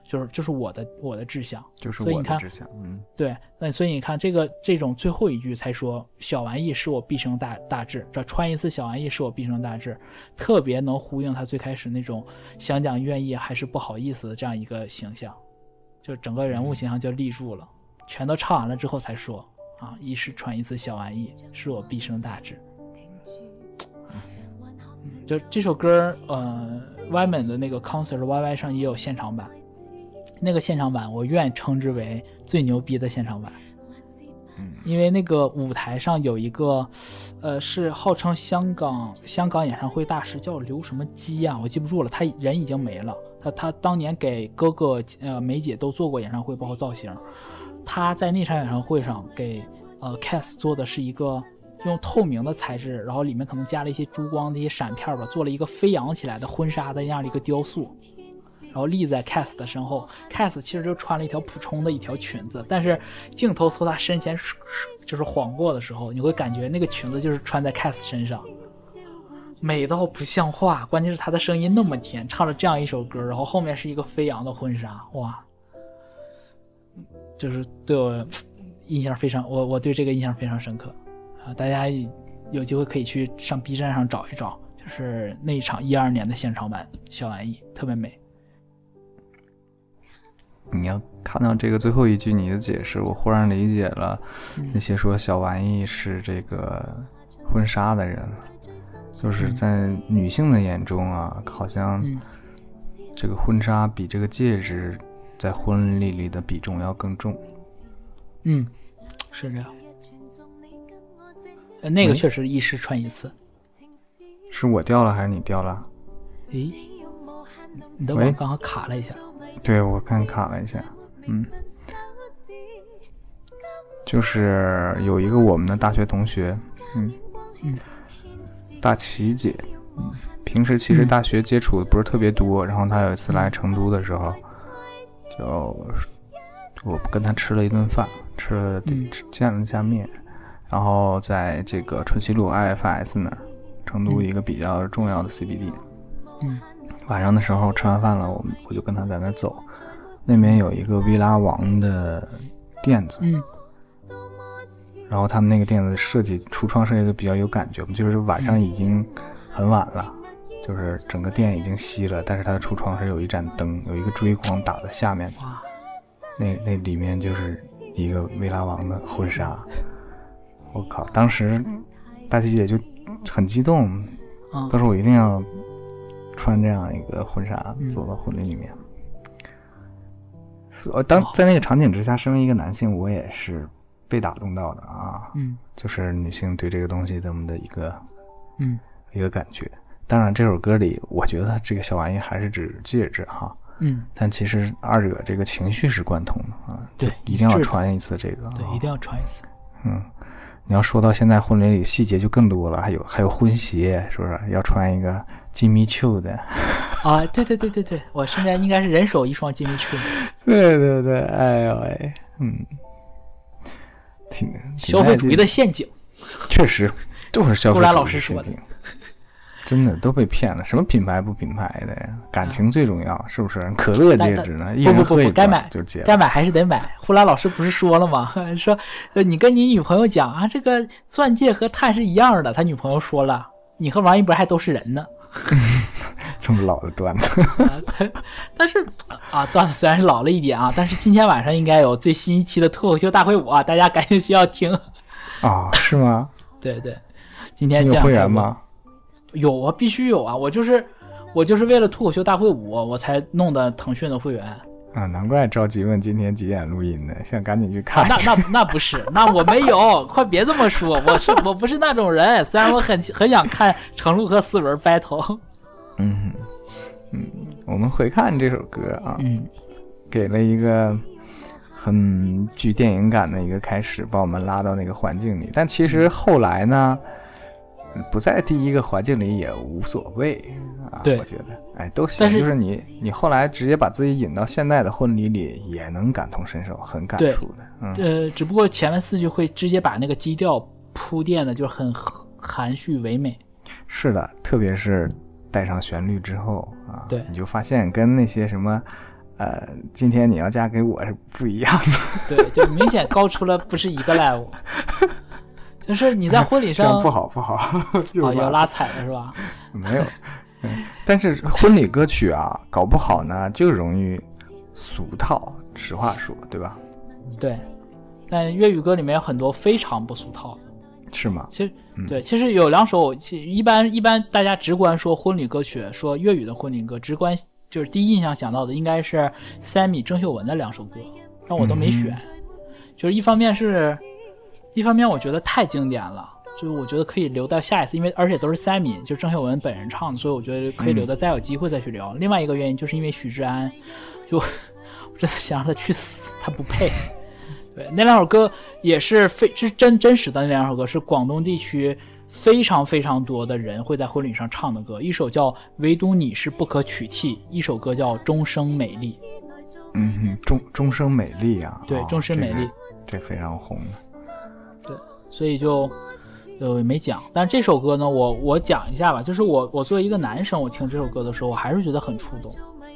就是就是我的我的志向。就是我的志向，嗯，对，那所以你看这个这种最后一句才说小玩意是我毕生大大志，这穿一次小玩意是我毕生大志，特别能呼应他最开始那种想讲愿意还是不好意思的这样一个形象，就整个人物形象就立住了。全都唱完了之后才说啊，一是穿一次小玩意是我毕生大志。就这首歌，呃，Y 们的那个 concert YY 上也有现场版，那个现场版我愿称之为最牛逼的现场版。嗯因为那个舞台上有一个，呃，是号称香港香港演唱会大师，叫刘什么基啊，我记不住了，他人已经没了。他他当年给哥哥呃梅姐都做过演唱会，包括造型。他在那场演唱会上给呃 Cass 做的是一个用透明的材质，然后里面可能加了一些珠光的一些闪片吧，做了一个飞扬起来的婚纱的那样的一个雕塑。然后立在 Cass 的身后，Cass 其实就穿了一条普通的一条裙子，但是镜头从他身前就是晃过的时候，你会感觉那个裙子就是穿在 Cass 身上，美到不像话。关键是他的声音那么甜，唱了这样一首歌，然后后面是一个飞扬的婚纱，哇，就是对我印象非常，我我对这个印象非常深刻啊！大家有机会可以去上 B 站上找一找，就是那一场一二年的现场版小玩意，特别美。你要看到这个最后一句你的解释，我忽然理解了那些说小玩意是这个婚纱的人了，就是在女性的眼中啊，好像嗯这个婚纱比这个戒指在婚礼里的比重要更重。嗯，是这样。呃那个嗯确实一时穿一次。是我掉了还是你掉了？诶，你的喂网刚好卡了一下。对，我看卡了一下，嗯，就是有一个我们的大学同学，嗯嗯，大琪姐，嗯，平时其实嗯大学接触的不是特别多，然后她有一次来成都的时候，就我跟她吃了一顿饭，吃了嗯见了一下面，然后在这个春熙路 IFS 那儿，成都嗯一个比较重要的 CBD，嗯晚上的时候吃完饭了，我们我就跟他在那儿走，那边有一个薇拉王的店子，嗯。然后他们那个店子设计橱窗设计的比较有感觉，就是晚上已经很晚了，就是整个店已经熄了，但是它的橱窗是有一盏灯，有一个追光打在下面，哇，那那里面就是一个薇拉王的婚纱，我靠，当时大琪姐就很激动，嗯。她说我一定要穿这样一个婚纱嗯。走到婚礼里面。所当哦。在那个场景之下，身为一个男性，我也是被打动到的啊，嗯。就是女性对这个东西这么的一个嗯。一个感觉。当然，这首歌里，我觉得这个小玩意还是指戒指哈，嗯，但其实二者这个情绪是贯通的啊，对一定要穿一次这个，对，一定要穿一次。嗯，你要说到现在婚礼里细节就更多了，还有还有婚鞋，是不是？要穿一个金米秋的？啊，对对对对对，我身边应该是人手一双金米曲，对对对，哎呦喂，嗯，挺挺消费主义的陷阱。确实都是消费顾兰主老师说的真的都被骗了。什么品牌不品牌的呀？感情最重要，是不是？可乐戒指呢？一不不该买就戒。该买还是得买。呼兰老师不是说了吗？说呃你跟你女朋友讲啊，这个钻戒和碳是一样的。他女朋友说了，你和王一博还都是人呢。这么老的段子，但是啊，段子虽然是老了一点啊，但是今天晚上应该有最新一期的脱口秀大会舞啊，大家赶紧需要听。啊，是吗？对对，今天有？会员吗？有啊，必须有啊！我就是我就是为了脱口秀大会舞，我才弄的腾讯的会员。啊，难怪着急问今天几点录音呢，想赶紧去啊看。那那 那不是，那我没有，快别这么说，我是 我不是那种人。虽然我很很想看程璐和思文 battle，嗯嗯，我们回看这首歌啊，嗯给了一个很具电影感的一个开始，把我们拉到那个环境里。但其实后来呢，不在第一个环境里也无所谓啊。我觉得，哎，都行。但是就是你你后来直接把自己引到现代的婚礼里，也能感同身受，很感触的。嗯，呃，只不过前面四句会直接把那个基调铺垫的就很含蓄唯美。是的，特别是带上旋律之后啊，对你就发现跟那些什么。呃，今天你要嫁给我是不一样的，对，就明显高出了不是一个 level。就是你在婚礼上不好不好。就啊，是吧要拉踩了是吧？没有，嗯但是婚礼歌曲啊，搞不好呢就容易俗套。实话说，对吧？对，但粤语歌里面有很多非常不俗套的。是吗？其实嗯对，其实有两首，其一般一般大家直观说婚礼歌曲，说粤语的婚礼歌，直观就是第一印象想到的应该是 Sammy 郑秀文的两首歌，但我都没选。就是一方面是，一方面我觉得太经典了，就是我觉得可以留到下一次，因为而且都是 Sammy 就郑秀文本人唱的，所以我觉得可以留到再有机会再去聊。另外一个原因就是因为许志安，就 我真的想让他去死，他不配。对，那两首歌也是非是真真实的那两首歌，是广东地区非常非常多的人会在婚礼上唱的歌。一首叫《唯独你是不可取替》，一首歌叫《终生美丽嗯哼，终终生美丽啊，对哦终身美丽，这个这非常红的。所以就呃没讲。但是这首歌呢，我我讲一下吧，就是我我作为一个男生，我听这首歌的时候，我还是觉得很触动。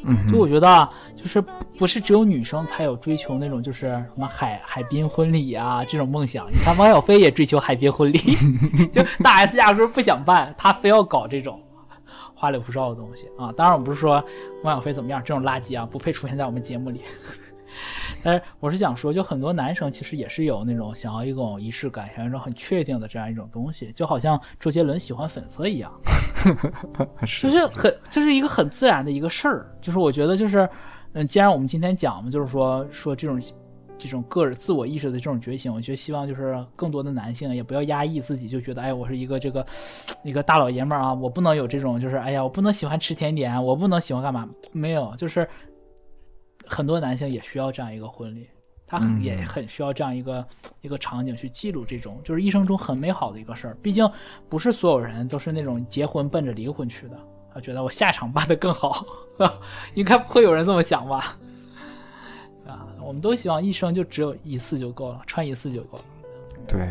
嗯就我觉得啊，就是不是只有女生才有追求那种就是什么海海滨婚礼啊这种梦想。你看王小飞也追求海滨婚礼，就大 S 压根儿不想办，他非要搞这种花里胡哨的东西啊。当然，我不是说王小飞怎么样，这种垃圾啊不配出现在我们节目里。但是我是想说，就很多男生其实也是有那种想要一种仪式感，想要一种很确定的这样一种东西，就好像周杰伦喜欢粉色一样。就是很，就是一个很自然的一个事儿。就是我觉得，就是，嗯，既然我们今天讲嘛，就是说说这种这种个人自我意识的这种觉醒，我觉得希望就是更多的男性也不要压抑自己，就觉得哎，我是一个这个一个大老爷们儿啊，我不能有这种就是哎呀，我不能喜欢吃甜点，我不能喜欢干嘛？没有，就是很多男性也需要这样一个婚礼。他很也很需要这样一个一个场景去记录这种就是一生中很美好的一个事儿。毕竟不是所有人都是那种结婚奔着离婚去的。他觉得我下场办得更好，应该不会有人这么想吧？啊，我们都希望一生就只有一次就够了，穿一次就够了。对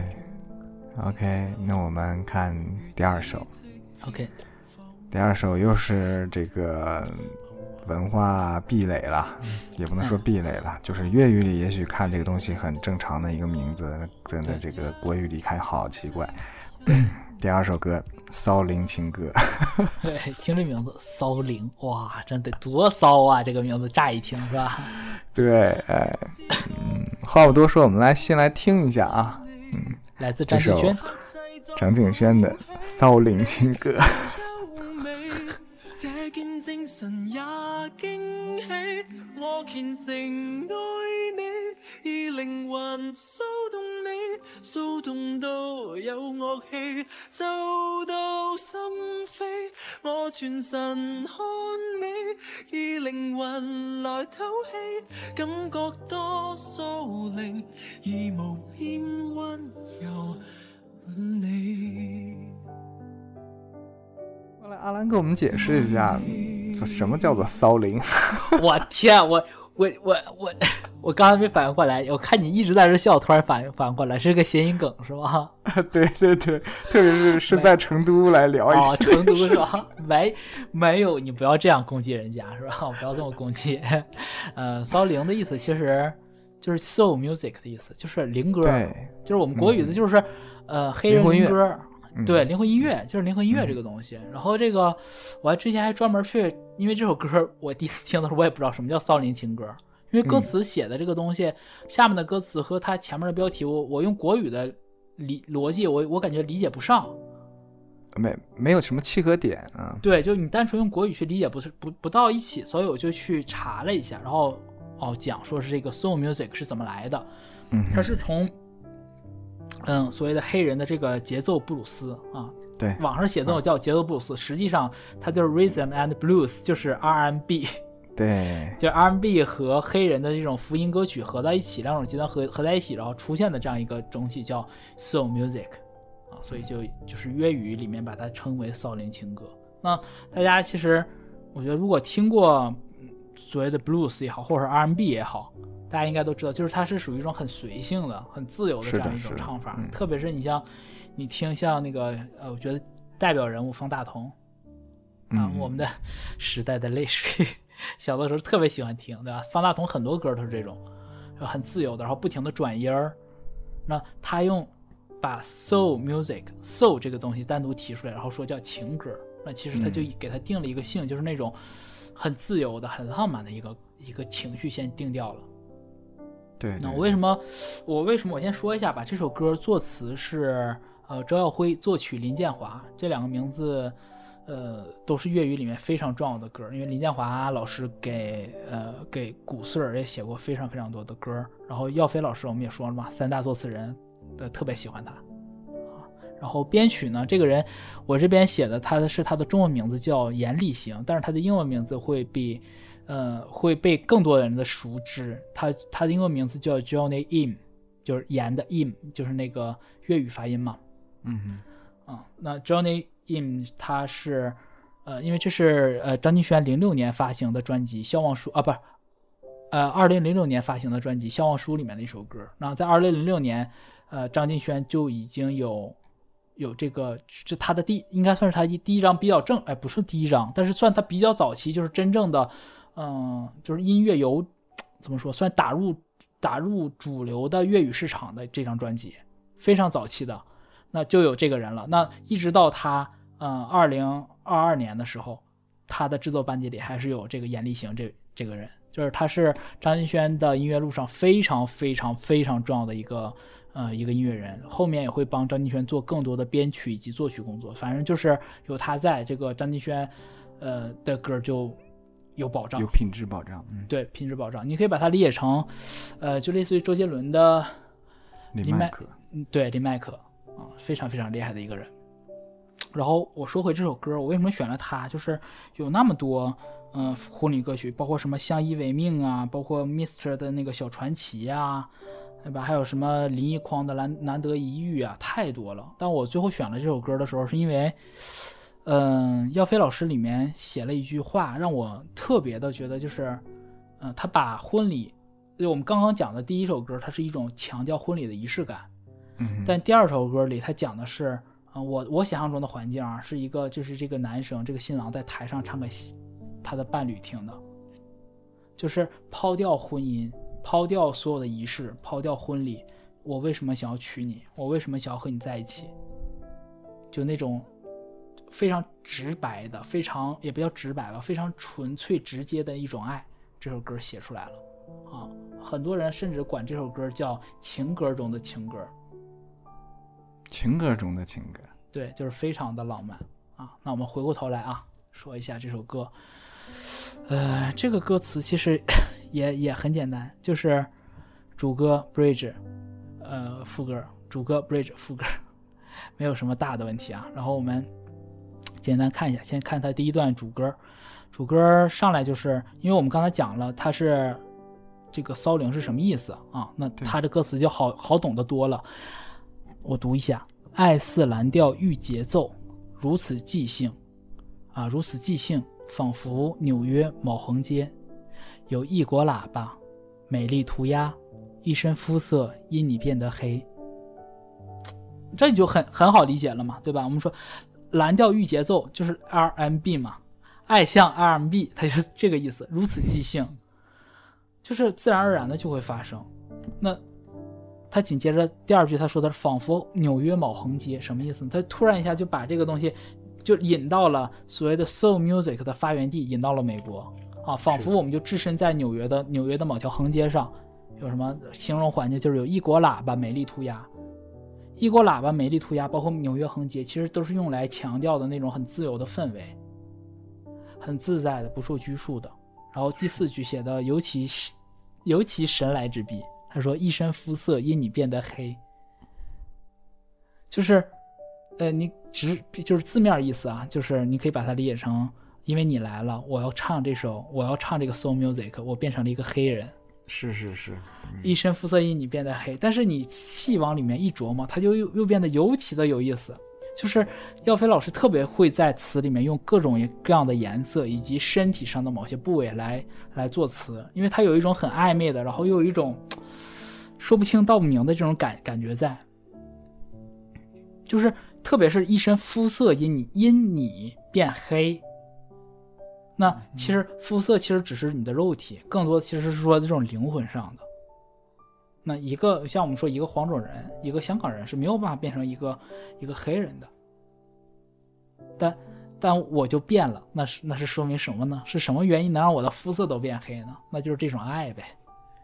，OK，那我们看第二首。OK，第二首又是这个文化壁垒了，也不能说壁垒了，就是粤语里也许看这个东西很正常的一个名字，真的这个国语里看好奇怪。第二首歌《骚灵情歌》，对，听这名字“骚灵”，哇，真得多骚啊！这个名字乍一听是吧？对，哎，嗯，话不多说，我们来先来听一下啊，嗯，来自张敬轩，张敬轩的《骚灵情歌》。见精神也惊喜，我虔诚爱你，以灵魂骚动你，骚动到有乐器奏到心扉，我全神看你，以灵魂来透气，感觉多騷靈，而无边温柔吻你。后来阿兰给我们解释一下，这什么叫做骚灵？我天，我我我我我刚才没反应过来，我看你一直在这笑，突然反应反应过来，是个谐音梗是吧？对对对，特别是是在成都来聊一下。哦，成都是吧？没没有，你不要这样攻击人家是吧？不要这么攻击。呃，骚灵的意思其实就是 soul music 的意思，就是灵歌，对，就是我们国语的，就是、呃黑人灵歌。嗯对，灵魂音乐就是灵魂音乐这个东西。然后这个，我还之前还专门去，因为这首歌我第一次听的时候，我也不知道什么叫骚灵情歌，因为歌词写的这个东西，下面的歌词和它前面的标题，我我用国语的理逻辑，我我感觉理解不上。没没有什么契合点啊。对，就你单纯用国语去理解不是不不到一起，所以我就去查了一下，然后哦讲说是这个 soul music 是怎么来的，嗯哼，它是从嗯所谓的黑人的这个节奏布鲁斯啊，对网上写的我叫节奏布鲁斯，实际上它就是 rhythm and blues，就是 R&B，对，就是 R&B 和黑人的这种福音歌曲合在一起，两种极端合合在一起，然后出现的这样一个东西叫 soul music 啊，所以就就是粤语里面把它称为少林情歌。那大家其实我觉得如果听过嗯所谓的 blues 也好，或者是 R&B 也好，大家应该都知道，就是它是属于一种很随性的、很自由的这样一种唱法。嗯特别是你像你听像那个呃，我觉得代表人物方大同啊，嗯我们的时代的泪水，小的时候特别喜欢听，对吧？方大同很多歌都是这种，很自由的，然后不停的转音儿。那他用把 soul music soul 这个东西单独提出来，然后说叫情歌，那其实他就嗯给他定了一个性，就是那种很自由的、很浪漫的一个一个情绪先定掉了。对，那对我为什么，我为什么我先说一下吧。这首歌作词是呃周耀辉，作曲林建华，这两个名字，呃都是粤语里面非常重要的歌。因为林建华老师给呃给古穗儿也写过非常非常多的歌，然后耀飞老师我们也说了嘛，三大作词人，呃特别喜欢他。啊，然后编曲呢，这个人我这边写的他的是他的中文名字叫严立行，但是他的英文名字会比呃，会被更多人的熟知。他他的英文名字叫 Johnny Im，就是盐的 Im，就是那个粤语发音嘛。嗯啊、那 Johnny Im 他是呃，因为这是呃张敬轩零六年发行的专辑《笑忘书》啊，不是，呃，二零零六年发行的专辑《笑忘书》里面的一首歌。那在二零零六年，呃，张敬轩就已经有有这个，这他的第应该算是他一第一张比较正，哎，不是第一张，但是算他比较早期，就是真正的，嗯，就是音乐由怎么说，算打入打入主流的粤语市场的这张专辑，非常早期的，那就有这个人了。那一直到他，嗯，二零二二年的时候，他的制作班底里还是有这个严立行这这个人，就是他是张敬轩的音乐路上非常非常非常重要的一个。呃，一个音乐人后面也会帮张敬轩做更多的编曲以及作曲工作。反正就是有他在这个张敬轩，呃的歌就有保障，有品质保障。嗯，对，品质保障。你可以把它理解成，呃，就类似于周杰伦的林迈可。嗯，对，林迈克啊，非常非常厉害的一个人。然后我说回这首歌，我为什么选了它？就是有那么多嗯婚礼歌曲，包括什么相依为命啊，包括 Mr 的那个小传奇啊。对吧？还有什么林奕匡的《难难得一遇》啊，太多了。但我最后选了这首歌的时候，是因为，嗯，耀飞老师里面写了一句话，让我特别的觉得，就是，嗯，他把婚礼，就我们刚刚讲的第一首歌，它是一种强调婚礼的仪式感。嗯。但第二首歌里，他讲的是，啊，我我想象中的环境啊，是一个就是这个男生，这个新郎在台上唱给他的伴侣听的，就是抛掉婚姻。抛掉所有的仪式，抛掉婚礼，我为什么想要娶你？我为什么想要和你在一起？就那种非常直白的，非常也不叫直白吧，非常纯粹直接的一种爱，这首歌写出来了啊！很多人甚至管这首歌叫情歌中的情歌，情歌中的情歌，对，就是非常的浪漫啊！那我们回过头来啊，说一下这首歌，呃，这个歌词其实。也也很简单，就是主歌 bridge，呃副歌，主歌 bridge 副歌，没有什么大的问题啊。然后我们简单看一下，先看它第一段主歌，主歌上来就是因为我们刚才讲了它是这个骚灵是什么意思啊？那它的歌词就好好懂得多了。我读一下：爱似蓝调遇节奏，如此即兴啊，如此即兴，仿佛纽约某横街。有异国喇叭，美丽涂鸦，一身肤色因你变得黑。这你就很很好理解了嘛，对吧？我们说蓝调遇节奏就是 RMB 嘛，爱像 RMB，它就是这个意思。如此即兴，就是自然而然的就会发生。那他紧接着第二句他说的仿佛纽约某横街，什么意思？他突然一下就把这个东西就引到了所谓的 Soul Music 的发源地，引到了美国。啊，仿佛我们就置身在纽约的纽约的某条横街上，有什么形容环境？就是有异国喇叭、美丽涂鸦，一锅喇叭、美丽涂鸦，包括纽约横街，其实都是用来强调的那种很自由的氛围，很自在的、不受拘束的。然后第四句写的尤其尤其神来之笔，他说：“一身肤色因你变得黑。”就是，呃，你直就是字面意思啊，就是你可以把它理解成。因为你来了，我要唱这首，我要唱这个 soul music，我变成了一个黑人，是是是，一身肤色因你变得黑，但是你细往里面一琢磨，它就又又变得尤其的有意思。就是耀飞老师特别会在词里面用各种各样的颜色以及身体上的某些部位来来做词，因为他有一种很暧昧的，然后又有一种说不清道不明的这种感感觉在，就是特别是一身肤色因你因你变黑。那其实肤色其实只是你的肉体，更多的其实是说这种灵魂上的。那一个像我们说一个黄种人，一个香港人是没有办法变成一个一个黑人的。但但我就变了，那是那是说明什么呢？是什么原因能让我的肤色都变黑呢？那就是这种爱呗，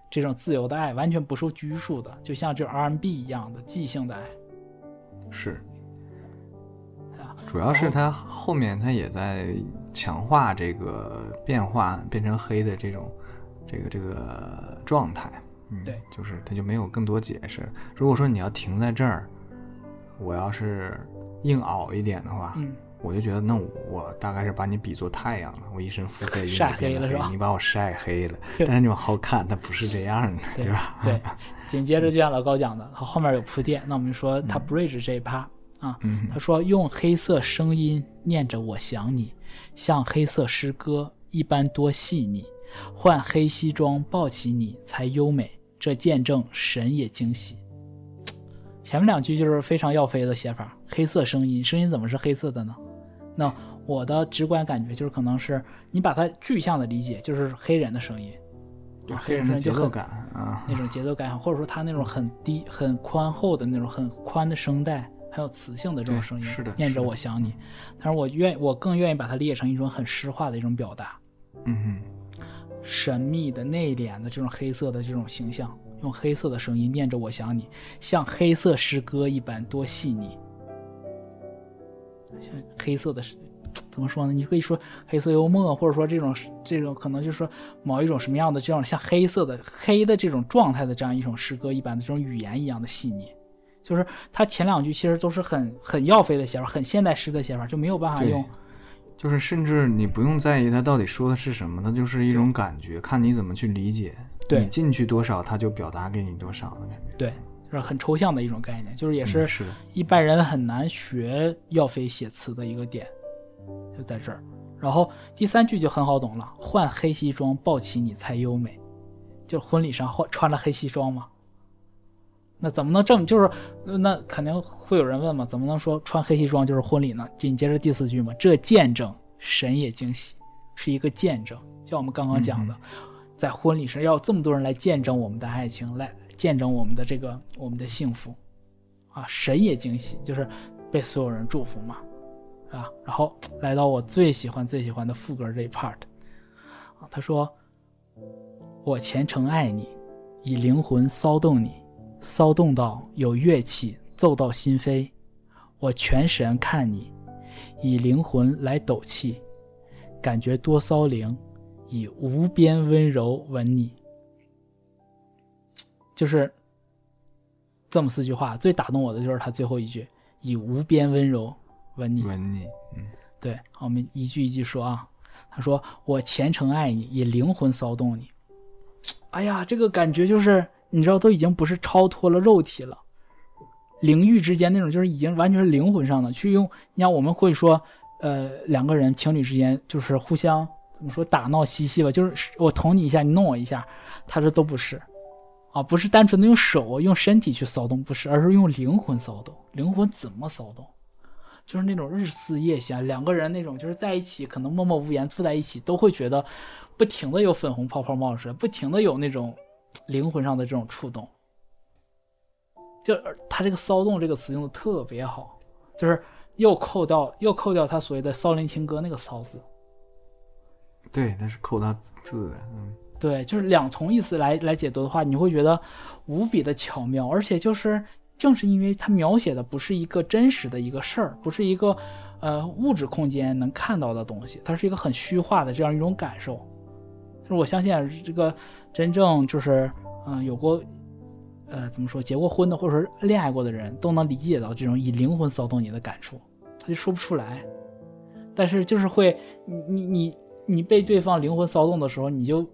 这种自由的爱，完全不受拘束的，就像这 R&B 一样的即兴的爱。是。主要是它后面它也在强化这个变化变成黑的这种这个这个状态，嗯，对，就是它就没有更多解释。如果说你要停在这儿，我要是硬熬一点的话，嗯，我就觉得那我大概是把你比作太阳了，我一身肤色晒黑了是吧？你把我晒黑了，但是你往后看，它不是这样的，对吧？对，紧接着就像老高讲的，他后面有铺垫，那我们说他 bridge 这一趴。啊，他说用黑色声音念着我想你，像黑色诗歌一般多细腻，换黑西装抱起你才优美，这见证神也惊喜。前面两句就是非常要飞的写法，黑色声音，声音怎么是黑色的呢？那我的直观感觉就是，可能是你把它具象的理解，就是黑人的声音，就黑人的节奏感啊，那种节奏感，或者说他那种很低、很宽厚的那种很宽的声带，很有磁性的这种声音，是的念着我想你。但是我愿我更愿意把它理解成一种很诗化的一种表达，嗯哼神秘的、内敛的这种黑色的这种形象，用黑色的声音念着我想你，像黑色诗歌一般多细腻，像黑色的诗。怎么说呢？你可以说黑色幽默，或者说这种这种可能就是说某一种什么样的这种像黑色的黑的这种状态的这样一种诗歌一般的这种语言一样的细腻，就是他前两句其实都是很很耀飞的写法，很现代诗的写法，就没有办法用就是甚至你不用在意他到底说的是什么，它就是一种感觉，看你怎么去理解。对你进去多少，他就表达给你多少的感觉。对，就是很抽象的一种概念，就是也也是一般人很难学耀飞写词的一个点，就在这儿。然后第三句就很好懂了，换黑西装抱起你才优美，就婚礼上换穿了黑西装嘛。那怎么能证？就是呃那肯定会有人问嘛，怎么能说穿黑西装就是婚礼呢？紧接着第四句嘛，这见证神也惊喜，是一个见证，像我们刚刚讲的，在婚礼上要这么多人来见证我们的爱情，来见证我们的这个我们的幸福。啊，神也惊喜，就是被所有人祝福嘛，啊，然后来到我最喜欢最喜欢的副歌这一 part，啊，他说：“我虔诚爱你，以灵魂骚动你，骚动到有乐器奏到心扉；我全神看你，以灵魂来抖气，感觉多骚灵，以无边温柔吻你。”就是这么四句话，最打动我的就是他最后一句“以无边温柔吻你”。吻你，嗯，对，好我们一句一句说啊。他说：“我虔诚爱你，以灵魂骚动你。”哎呀，这个感觉就是你知道，都已经不是超脱了肉体了，灵域之间那种，就是已经完全是灵魂上的。去用，你像我们会说，呃，两个人情侣之间就是互相怎么说打闹嬉戏吧，就是我捅你一下，你弄我一下，他这都不是。啊，不是单纯的用手、用身体去骚动，不是，而是用灵魂骚动。灵魂怎么骚动？就是那种日思夜想，两个人那种就是在一起，可能默默无言坐在一起，都会觉得不停的有粉红泡泡冒出来，不停的有那种灵魂上的这种触动。就他这个“骚动”这个词用的特别好，就是又扣掉又扣掉他所谓的骚林情歌那个“骚”字，对，那是扣他字的，嗯，对，就是两重意思来来解读的话，你会觉得无比的巧妙，而且就是正是因为它描写的不是一个真实的一个事儿，不是一个呃物质空间能看到的东西，它是一个很虚化的这样一种感受。就是我相信这个真正就是嗯、有过呃怎么说结过婚的或者说恋爱过的人都能理解到这种以灵魂骚动你的感触，他就说不出来，但是就是会你你你你被对方灵魂骚动的时候，你就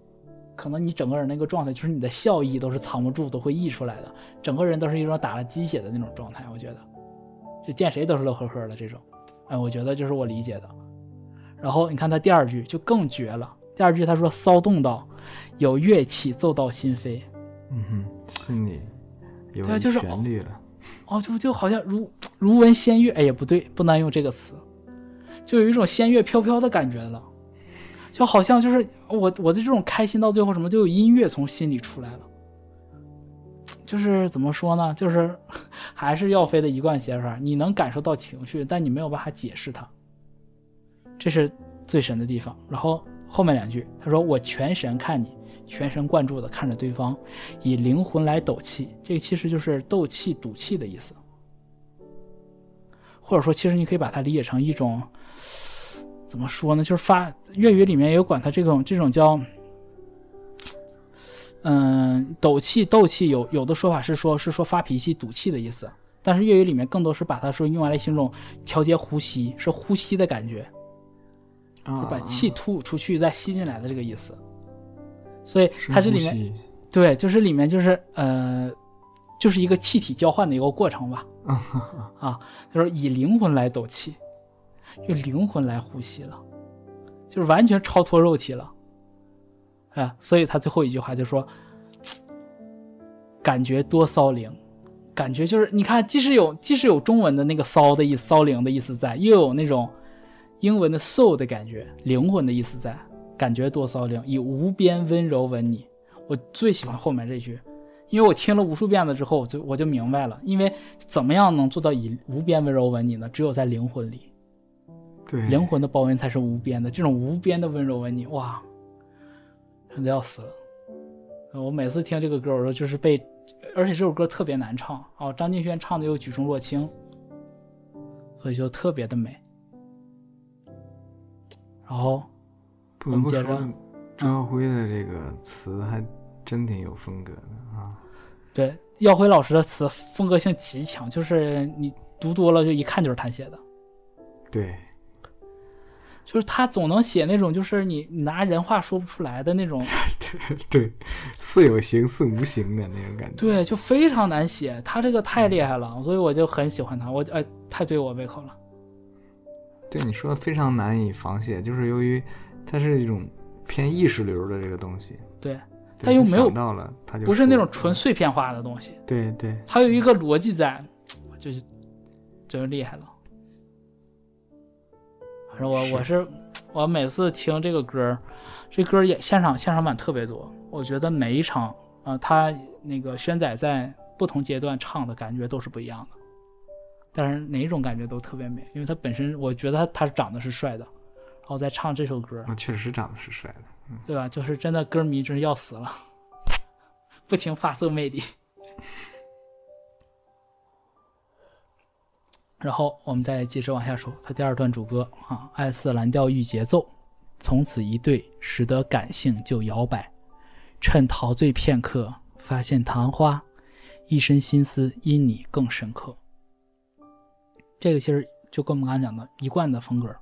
可能你整个人那个状态，就是你的笑意都是藏不住，都会溢出来的，整个人都是一种打了鸡血的那种状态。我觉得，就见谁都是乐呵呵的这种，哎，我觉得就是我理解的。然后你看他第二句就更绝了，第二句他说骚动到有乐器奏到心扉，嗯哼，心里有旋律了，哦，就就好像如如闻仙乐，哎也不对，不能用这个词，就有一种仙乐飘飘的感觉了，就好像就是我我的这种开心到最后什么，就有音乐从心里出来了，就是怎么说呢，就是还是耀飞的一贯写法，你能感受到情绪，但你没有办法解释它，这是最神的地方。然后后面两句，他说我全神看你。全神贯注地看着对方，以灵魂来斗气，这个其实就是斗气、赌气的意思。或者说，其实你可以把它理解成一种，怎么说呢？就是发粤语里面也有管它这种这种叫，嗯，斗气、斗气有有的说法是说是说发脾气、赌气的意思，但是粤语里面更多是把它说用来形容调节呼吸，是呼吸的感觉，啊，把气吐出去再吸进来的这个意思。所以深它这里面对，就是里面就是呃，就是一个气体交换的一个过程吧。啊哈哈啊，他说以灵魂来斗气，用灵魂来呼吸了，就是完全超脱肉体了。啊，所以他最后一句话就说，感觉多骚灵，感觉就是你看，既是有既是有中文的那个骚的意思，骚灵的意思在，又有那种英文的 soul 的感觉，灵魂的意思在，感觉多骚灵，以无边温柔吻你。我最喜欢后面这句，因为我听了无数遍了之后，我就我就明白了，因为怎么样能做到以无边温柔吻你呢？只有在灵魂里，对，灵魂的包围才是无边的，这种无边的温柔吻你，哇，真的要死了。我每次听这个歌，我说就是被，而且这首歌特别难唱哦，张敬轩唱的又举重若轻，所以就特别的美。然后不得不说，张耀辉的这个词还真挺有风格的啊。对耀辉老师的词风格性极强，就是你读多了就一看就是他写的，对，就是他总能写那种就是你你拿人话说不出来的那种，对，似有形似无形的那种感觉。对，就非常难写。他这个太厉害了，所以我就很喜欢他，我哎太对我胃口了。对你说的非常难以仿写，就是由于它是一种偏意识流的这个东西，对，对他又没有到了，他就不是那种纯碎片化的东西，对对，它有一个逻辑在，就是真厉害了。反正我是我是我每次听这个歌，这歌也现场现场版特别多，我觉得每一场呃，他那个轩仔在不同阶段唱的感觉都是不一样的，但是哪一种感觉都特别美，因为他本身我觉得他他长得是帅的，然后再唱这首歌，啊，确实长得是帅的。对吧？就是真的歌迷真是要死了，不停发色魅力。然后我们再接着往下说，他第二段主歌啊，爱似蓝调遇节奏，从此一对，使得感性就摇摆。趁陶醉片刻，发现昙花，一身心思因你更深刻。这个其实就跟我们刚才讲的一贯的风格。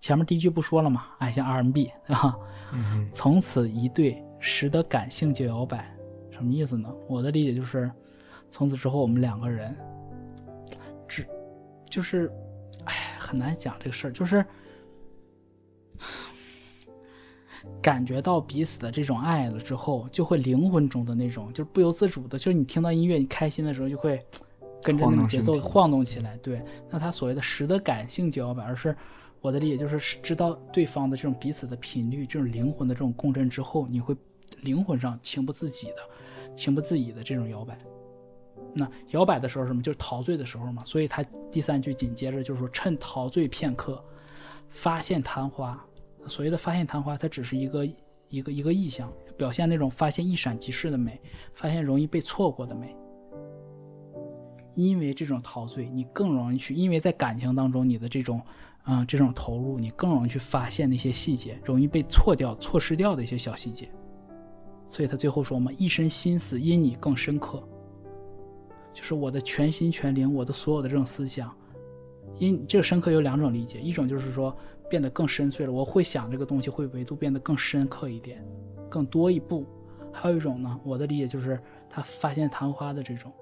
前面第一句不说了嘛，爱像 R&B 对吧？嗯从此一对，使得感性就摇摆，什么意思呢？我的理解就是，从此之后我们两个人，只就是，哎，很难讲这个事儿，就是 感觉到彼此的这种爱了之后，就会灵魂中的那种，就是不由自主的，就是你听到音乐，你开心的时候就会跟着那晃种节奏晃动起来。对，那他所谓的使得感性就摇摆，而是我的理解就是知道对方的这种彼此的频率，这种灵魂的这种共振之后，你会灵魂上情不自己的、情不自已的这种摇摆。那摇摆的时候什么？就是陶醉的时候嘛。所以他第三句紧接着就是说，趁陶醉片刻，发现昙花。所谓的发现昙花，它只是一个一个一个意象，表现那种发现一闪即逝的美，发现容易被错过的美。因为这种陶醉，你更容易去，因为在感情当中，你的这种，嗯、这种投入，你更容易去发现那些细节，容易被错掉、错失掉的一些小细节。所以他最后说嘛，一身心思因你更深刻，就是我的全心全灵，我的所有的这种思想，因这个深刻有两种理解，一种就是说变得更深邃了，我会想这个东西会维度变得更深刻一点，更多一步；还有一种呢，我的理解就是他发现昙花的这种，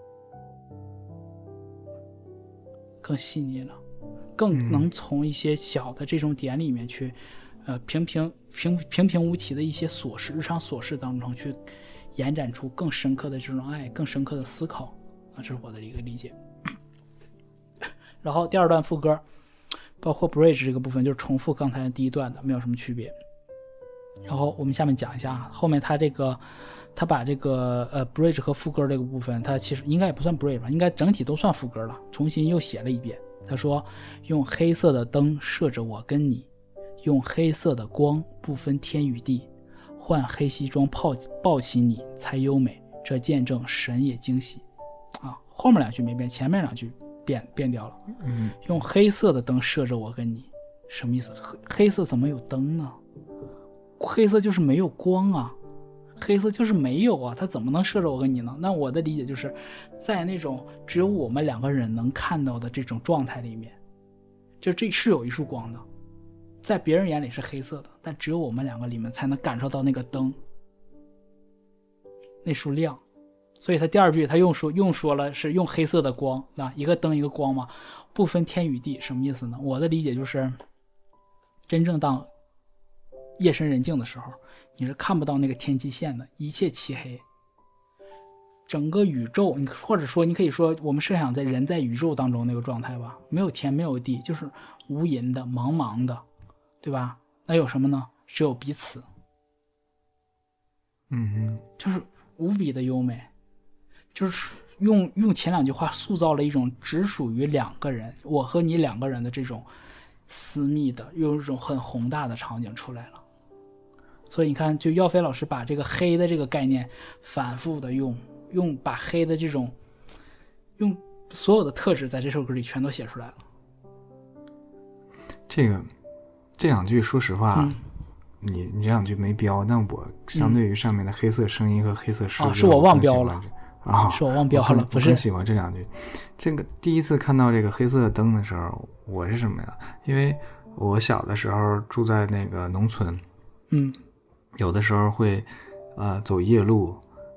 更细腻了，更能从一些小的这种点里面去，呃，平平平平平无奇的一些琐事、日常琐事当中去延展出更深刻的这种爱、更深刻的思考啊，这是我的一个理解。然后第二段副歌，包括 bridge 这个部分，就是重复刚才第一段的，没有什么区别。然后我们下面讲一下啊，后面他这个，他把这个呃 bridge 和副歌这个部分，他其实应该也不算 bridge 吧，应该整体都算副歌了，重新又写了一遍。他说：“用黑色的灯射着我跟你，用黑色的光不分天与地，换黑西装抱抱起你才优美，这见证神也惊喜。”啊，后面两句没变，前面两句变变掉了。嗯，用黑色的灯射着我跟你，什么意思？黑黑色怎么有灯呢？黑色就是没有光啊，黑色就是没有啊，它怎么能射着我跟你呢？那我的理解就是，在那种只有我们两个人能看到的这种状态里面，就这是有一束光的，在别人眼里是黑色的，但只有我们两个里面才能感受到那个灯，那束亮。所以他第二句他用说用说了是用黑色的光啊，一个灯一个光嘛，不分天与地，什么意思呢？我的理解就是，真正当夜深人静的时候，你是看不到那个天际线的，一切漆黑。整个宇宙，你或者说你可以说，我们设想在人在宇宙当中那个状态吧，没有天，没有地，就是无垠的、茫茫的，对吧？那有什么呢？只有彼此，嗯嗯，就是无比的优美，就是用用前两句话塑造了一种只属于两个人，我和你两个人的这种私密的，又有一种很宏大的场景出来了。所以你看，就耀飞老师把这个黑的这个概念反复的用，用把黑的这种，用所有的特质在这首歌里全都写出来了。这个这两句，说实话，嗯你你这两句没标，但我相对于上面的黑色声音和黑色诗歌，啊是我忘标了啊，是我忘标了，不是我更喜欢这两句。这个第一次看到这个黑色的灯的时候，我是什么呀？因为我小的时候住在那个农村，嗯有的时候会呃走夜路，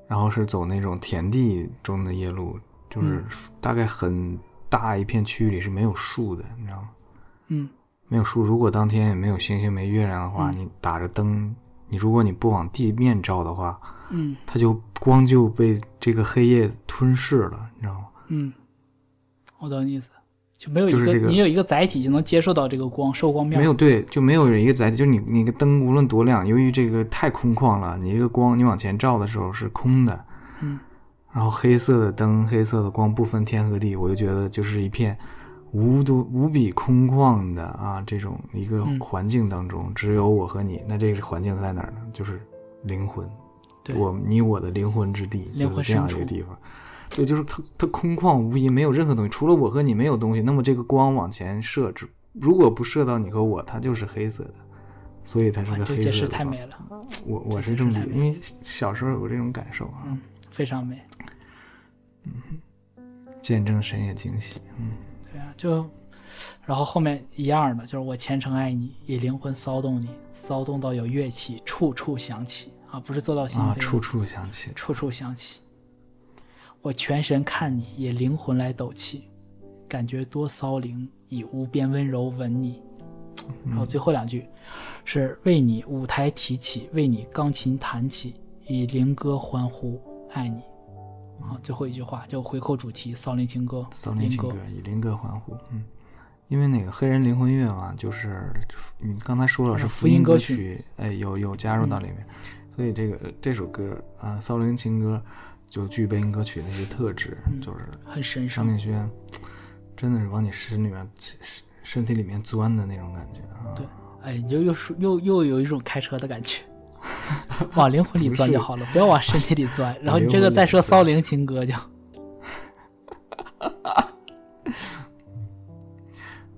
然后是走那种田地中的夜路，就是嗯。大概很大一片区域里是没有树的，你知道吗？嗯。没有树，如果当天也没有星星没月亮的话，嗯。你打着灯，你如果你不往地面照的话，嗯。它就光就被这个黑夜吞噬了，你知道吗？嗯，我懂你意思，就没有一个就是这个你有一个载体就能接受到这个光，受光面没有对，就没有一个载体，就是你你个灯无论多亮，由于这个太空旷了，你这个光你往前照的时候是空的，嗯，然后黑色的灯、黑色的光不分天和地，我就觉得就是一片无度无比空旷的啊这种一个嗯环境当中，只有我和你，那这个环境在哪儿呢？就是灵魂，对。我你我的灵魂之地，灵魂就是这样一个地方。对，就是它它空旷无垠，没有任何东西，除了我和你没有东西。那么这个光往前射，只如果不射到你和我，它就是黑色的，所以它是啊个黑色的。这解释太美了，我我是这么因为小时候有这种感受啊，嗯，非常美。嗯见证神也惊喜。嗯，对啊，就然后后面一样的，就是我虔诚爱你，以灵魂骚动你，骚动到有乐器处处响起啊，不是做到心啊，处处响起。处处响起。我全神看你，以灵魂来抖气，感觉多骚灵，以无边温柔吻你。然后最后两句是为你舞台提起，为你钢琴弹起，以灵歌欢呼，爱你。啊，最后一句话就回扣主题，骚灵情歌，骚灵情歌歌，以灵歌欢呼。嗯，因为那个黑人灵魂乐嘛，就是你刚才说了是是福音歌曲，哎，有有加入到里面，所以这个这首歌啊，骚灵情歌就具备歌曲的一些特质，就是很神圣。张敬轩真的是往你身里面身身体里面钻的那种感觉啊。对哎，你就又说又又有一种开车的感觉，往灵魂里钻就好了，不要往身体里钻。然后你这个再说骚灵情歌就，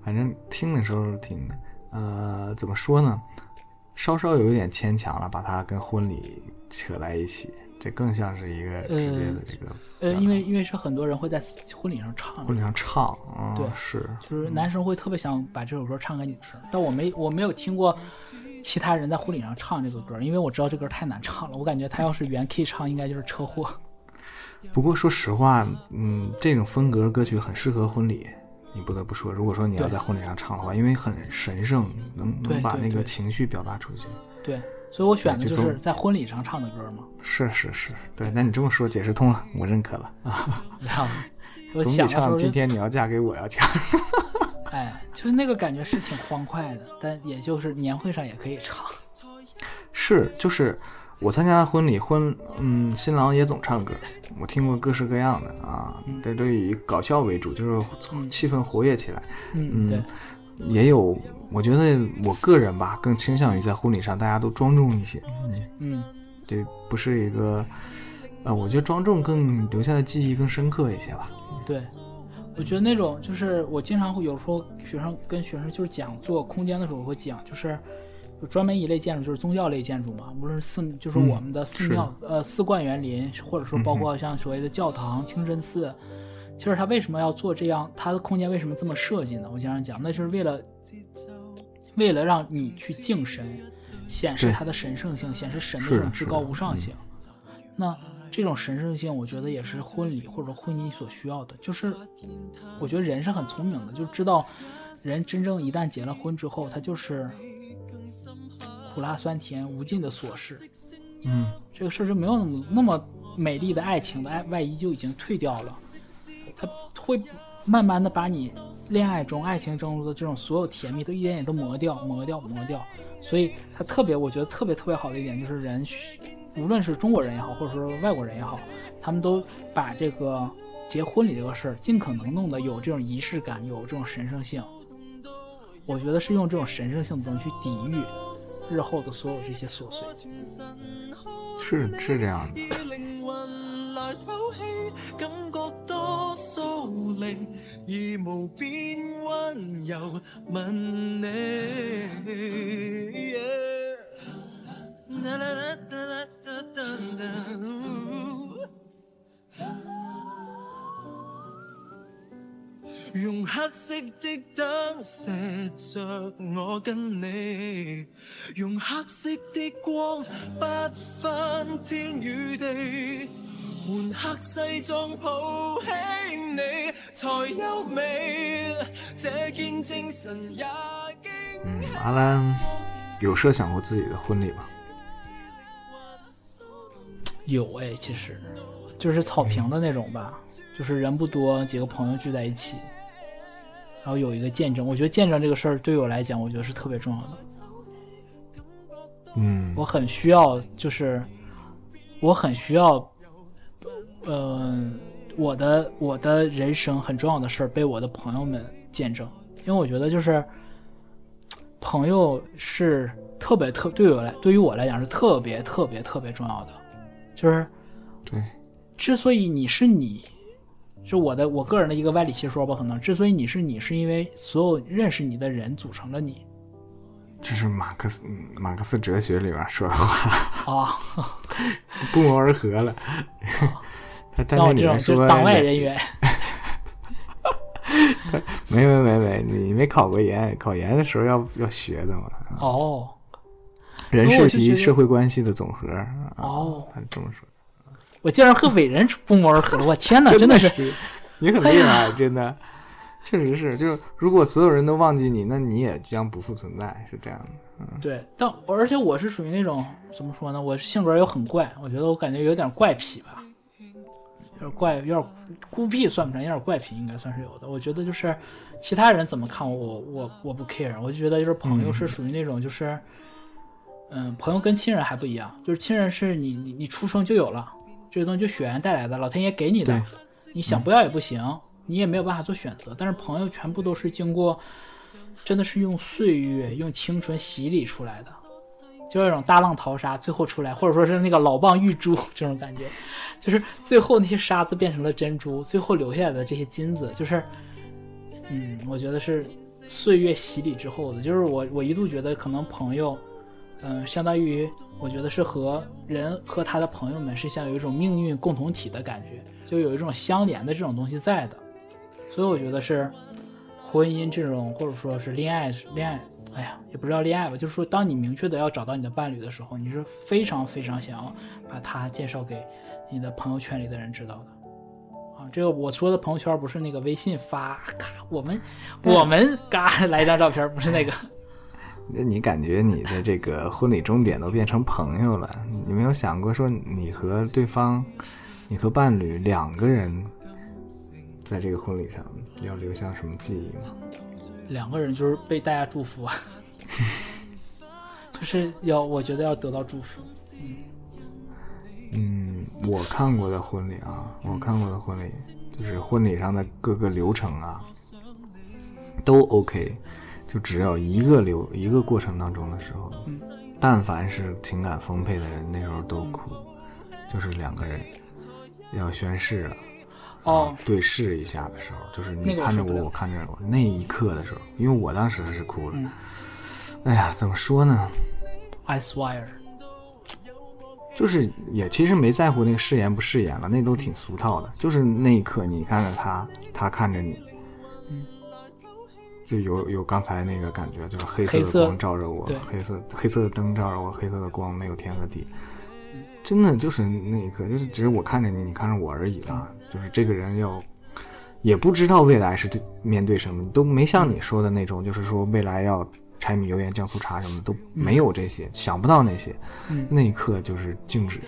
反正听的时候挺，呃，怎么说呢，稍稍有一点牵强了，把它跟婚礼扯在一起，这更像是一个直接的这个呃，因为因为是很多人会在婚礼上唱婚，礼上唱，嗯，对是，就是男生会特别想把这首歌唱给女生，但我没我没有听过其他人在婚礼上唱这个歌，因为我知道这歌太难唱了，我感觉他要是原 K 唱，应该就是车祸。不过说实话，嗯，这种风格歌曲很适合婚礼。你不得不说，如果说你要在婚礼上唱的话，因为很神圣，能能把那个情绪表达出去。对，所以我选的就是在婚礼上唱的歌嘛。是是是，对，那你这么说解释通了，我认可了啊。然后 我总比唱今天你要嫁给我要强。哎，就是那个感觉是挺欢快的，但也就是年会上也可以唱。是，就是我参加的婚礼，婚嗯，新郎也总唱歌，我听过各式各样的啊，这都以搞笑为主，就是嗯气氛活跃起来。嗯，嗯对，也有，我觉得我个人吧，更倾向于在婚礼上大家都庄重一些。嗯，嗯，这不是一个，呃，我觉得庄重更留下的记忆更深刻一些吧。对。我觉得那种就是我经常会有时候学生跟学生就是讲做空间的时候，我会讲就是有专门一类建筑就是宗教类建筑嘛，无论是寺就是嗯我们的寺庙、呃寺观园林，或者说包括像所谓的教堂、清真寺，其实它为什么要做这样，他的空间为什么这么设计呢？我经常讲，那就是为了为了让你去敬神，显示他的神圣性，显示神的这种至高无上性。那这种神圣性，我觉得也是婚礼或者婚姻所需要的。就是我觉得人是很聪明的，就知道人真正一旦结了婚之后，他就是苦辣酸甜无尽的琐事。嗯，这个事儿就没有那么那么美丽的爱情的爱外衣就已经褪掉了，它会慢慢的把你恋爱中、爱情中的这种所有甜蜜都一点点都磨掉、磨掉、磨掉。所以它特别，我觉得特别特别好的一点就是人，无论是中国人也好，或者说外国人也好，他们都把这个结婚礼这个事儿尽可能弄得有这种仪式感，有这种神圣性。我觉得是用这种神圣性的东西去抵御日后的所有这些琐碎。是是这样的。透氣，感覺多蘇靈，而無邊溫柔吻你。用黑色的燈射着我跟你，用黑色的光不分天與地，換黑西裝抱起你才優美，這件精神也經。嗯，阿兰有设想过自己的婚礼吗？有哎，其实就是草坪的那种吧，就是人不多，几个朋友聚在一起，然后有一个见证。我觉得见证这个事儿对于我来讲，我觉得是特别重要的。嗯我很需要，就是我很需要，嗯、我的我的人生很重要的事儿被我的朋友们见证，因为我觉得就是朋友是特别特对我来对于我来讲是特别特别特别重要的，就是对，之所以你是你，是我的我个人的一个歪理邪说吧，可能之所以你是你，是因为所有认识你的人组成了你。这是马克思嗯马克思哲学里边说的话，啊。不谋而合了。像我这种是党外人员，没没没没，你没考过研，考研的时候要要学的嘛。哦人是我是觉得其社会关系的总和。啊哦，他是这么说。我竟然和伟人不谋而合了，我天哪，真的的是，你很厉害，真的，确实是。就是如果所有人都忘记你，那你也将不复存在，是这样的。对，但而且我是属于那种怎么说呢？我性格又很怪，我觉得我感觉有点怪癖吧，有点怪，有点孤僻算不上，有点怪癖应该算是有的。我觉得就是其他人怎么看我，我我我不 care，我就觉得就是朋友是属于那种就是，嗯，朋友跟亲人还不一样，就是亲人是你你你出生就有了，这个东西就血缘带来的，老天爷给你的，你想不要也不行，你也没有办法做选择。但是朋友全部都是经过，真的是用岁月、用青春洗礼出来的，就是那种大浪淘沙，最后出来，或者说是那个老蚌玉珠 这种感觉，就是最后那些沙子变成了珍珠，最后留下来的这些金子，就是，嗯，我觉得是岁月洗礼之后的。就是我我一度觉得可能朋友，嗯、相当于我觉得是和人和他的朋友们是像有一种命运共同体的感觉，就有一种相连的这种东西在的。所以我觉得是婚姻这种，或者说是恋爱，恋爱，哎呀，也不知道恋爱吧，就是说，当你明确的要找到你的伴侣的时候，你是非常非常想要把他介绍给你的朋友圈里的人知道的。啊，这个我说的朋友圈不是那个微信发，咔，我们我们嘎来一张照片，不是那个。那你感觉你的这个婚礼终点都变成朋友了？你没有想过说你和对方，你和伴侣两个人，在这个婚礼上要留下什么记忆吗？两个人就是被大家祝福啊，就是要我觉得要得到祝福。嗯，我看过的婚礼啊，我看过的婚礼，就是婚礼上的各个流程啊，都 OK，就只要一个流一个过程当中的时候，但凡是情感丰沛的人，那时候都哭，就是两个人要宣誓了。哦，对视一下的时候，就是你看着我，我看着我，那一刻的时候，因为我当时是哭了。嗯。哎呀，怎么说呢？I swear，就是也其实没在乎那个誓言不誓言了，那都挺俗套的。就是那一刻，你看着他，他看着你，嗯。就有有刚才那个感觉，就是黑色的光照着我对，黑色黑色的灯照着我，黑色的光没有天和地，嗯。真的就是那一刻，就是只是我看着你，你看着我而已了。嗯就是这个人要也不知道未来是对面对什么，都没像你说的那种，就是说未来要柴米油盐酱醋茶什么都没有这些，想不到那些。嗯那一刻就是静止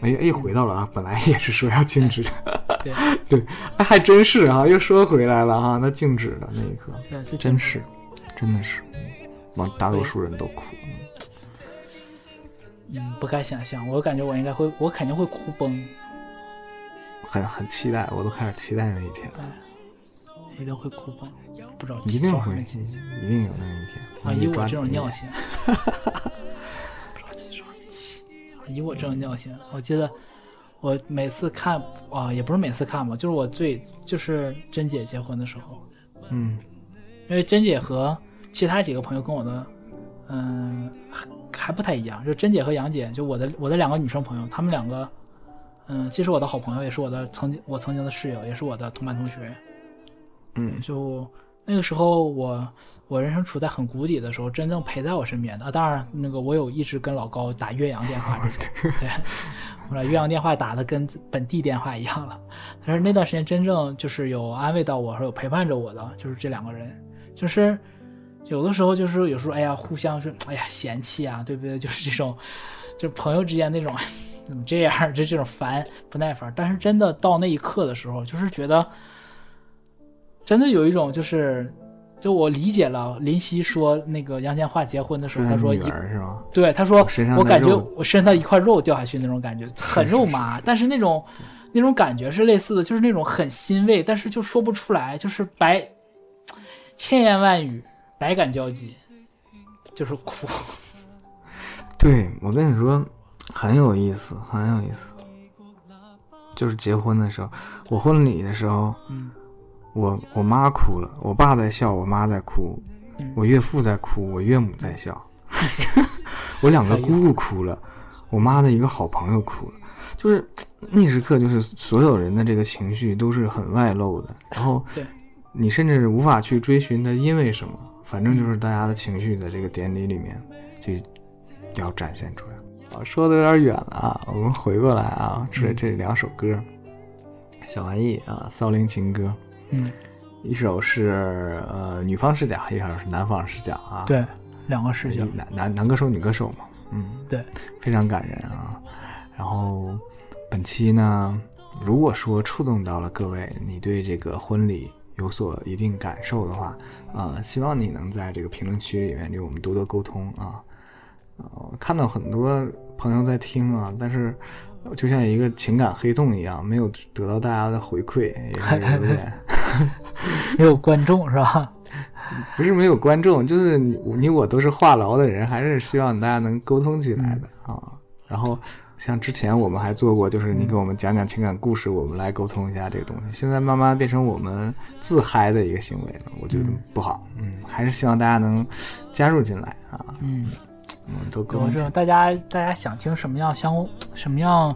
哎，哎又回到了啊，本来也是说要静止的，对 对，哎还真是啊，又说回来了哈，那静止的那一刻，真是，真的是，往大多数人都哭。嗯，不敢想象，我感觉我应该会，我肯定会哭崩，很很期待，我都开始期待那一天了，一定会哭崩，不知道一定会，一定有那一天啊！以我这种尿尿性，不着急，着急。以我这种尿性，我记得我每次看啊，也不是每次看吧，就是我最就是珍姐结婚的时候，嗯，因为珍姐和其他几个朋友跟我的，嗯，还还不太一样，就珍姐和杨姐，就我的我的两个女生朋友，她们两个，嗯，既是我的好朋友，也是我的曾经我曾经的室友，也是我的同班同学，嗯就那个时候我我人生处在很谷底的时候，真正陪在我身边的，啊、当然那个我有一直跟老高打岳阳电话这种，对，我把岳阳电话打的跟本地电话一样了。但是那段时间真正就是有安慰到我，还有陪伴着我的，就是这两个人，就是有的时候就是有时候哎呀互相是哎呀嫌弃啊，对不对？就是这种，就是朋友之间那种怎么这样，就这种烦不耐烦。但是真的到那一刻的时候，就是觉得。真的有一种就是，就我理解了林夕说那个杨千嬅结婚的时候，他说一？对他说我感觉我身上一块肉掉下去那种感觉，很肉麻，但是那种那种感觉是类似的，就是那种很欣慰，但是就说不出来，就是百千言万语，百感交集，就是哭。对，我跟你说，很有意思，很有意思。就是结婚的时候，我婚礼的时候，嗯我我妈哭了，我爸在笑，我妈在哭，嗯我岳父在哭，我岳母在笑，我两个姑姑哭了，我妈的一个好朋友哭了，就是那时刻，就是所有人的这个情绪都是很外露的，然后你甚至无法去追寻它因为什么，反正就是大家的情绪在这个典礼里面就要展现出来。啊，说的有点远了啊，我们回过来啊，这这两首歌，小玩意啊，《骚灵情歌》。嗯，一首是呃女方视角，一首是男方视角啊。，对，两个视角，男男男歌手、女歌手嘛，嗯，对，非常感人啊。然后本期呢，如果说触动到了各位，你对这个婚礼有所一定感受的话，呃，希望你能在这个评论区里面与我们多多沟通啊。呃，看到很多朋友在听啊，但是就像一个情感黑洞一样，没有得到大家的回馈，也是有点。没有观众是吧？不是没有观众，就是你你我都是话痨的人，还是希望大家能沟通起来的、啊。然后像之前我们还做过，就是你给我们讲讲情感故事，我们来沟通一下这个东西。现在慢慢变成我们自嗨的一个行为了，我觉得不好。嗯，还是希望大家能加入进来啊，嗯。都沟通起来有这种。大家大家想听什么样相什么样，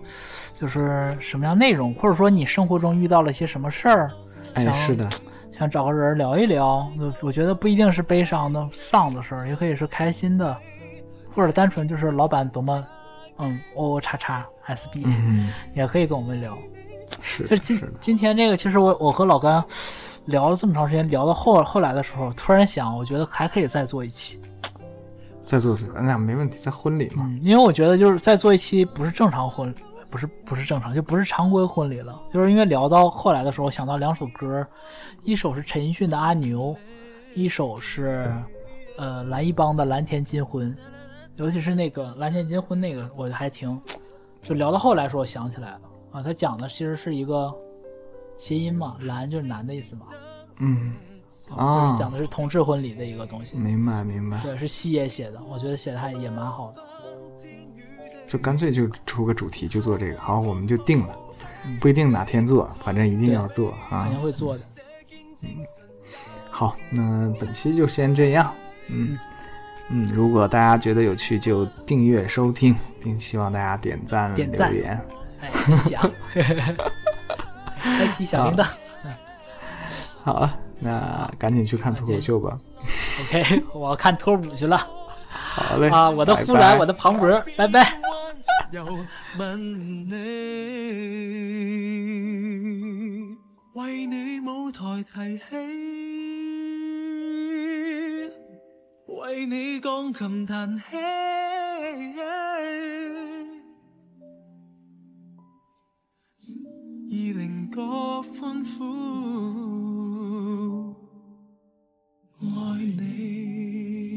就是什么样内容，或者说你生活中遇到了些什么事儿，哎，想是的，想找个人聊一聊。我我觉得不一定是悲伤的、丧的事儿，也可以是开心的，或者单纯就是老板多么，嗯，O O 叉叉 S B，、嗯，也可以跟我们聊。是就是今是，今天这个，其实我我和老甘聊了这么长时间，聊到后后来的时候，突然想，我觉得还可以再做一期。在做什么？那没问题，在婚礼嘛。嗯，因为我觉得就是再做一期不是正常婚，不是不是正常，就不是常规婚礼了。就是因为聊到后来的时候，想到两首歌，一首是陈奕迅的《阿牛》，一首是呃蓝一帮的《蓝天金婚》，尤其是那个蓝天金婚那个，我还挺就聊到后来说，我想起来了啊，他讲的其实是一个谐音嘛，蓝就是男的意思嘛，嗯，啊，啊就是讲的是同志婚礼的一个东西。明白明白，对，是西野写的，我觉得写的还也蛮好的。就干脆就出个主题就做这个，好，我们就定了嗯，不一定哪天做，反正一定要做啊肯。定会做的。好，那本期就先这样。嗯嗯，如果大家觉得有趣，就订阅收听，并希望大家点赞点赞留言。哎，分享，开启小铃铛。好了，那赶紧去看脱口秀吧。OK，我要看托舞去了好嘞啊！我的拜呼兰，拜我的庞博，拜拜。又问你，为你舞台提起，为你钢琴弹起。已令各吩咐爱你。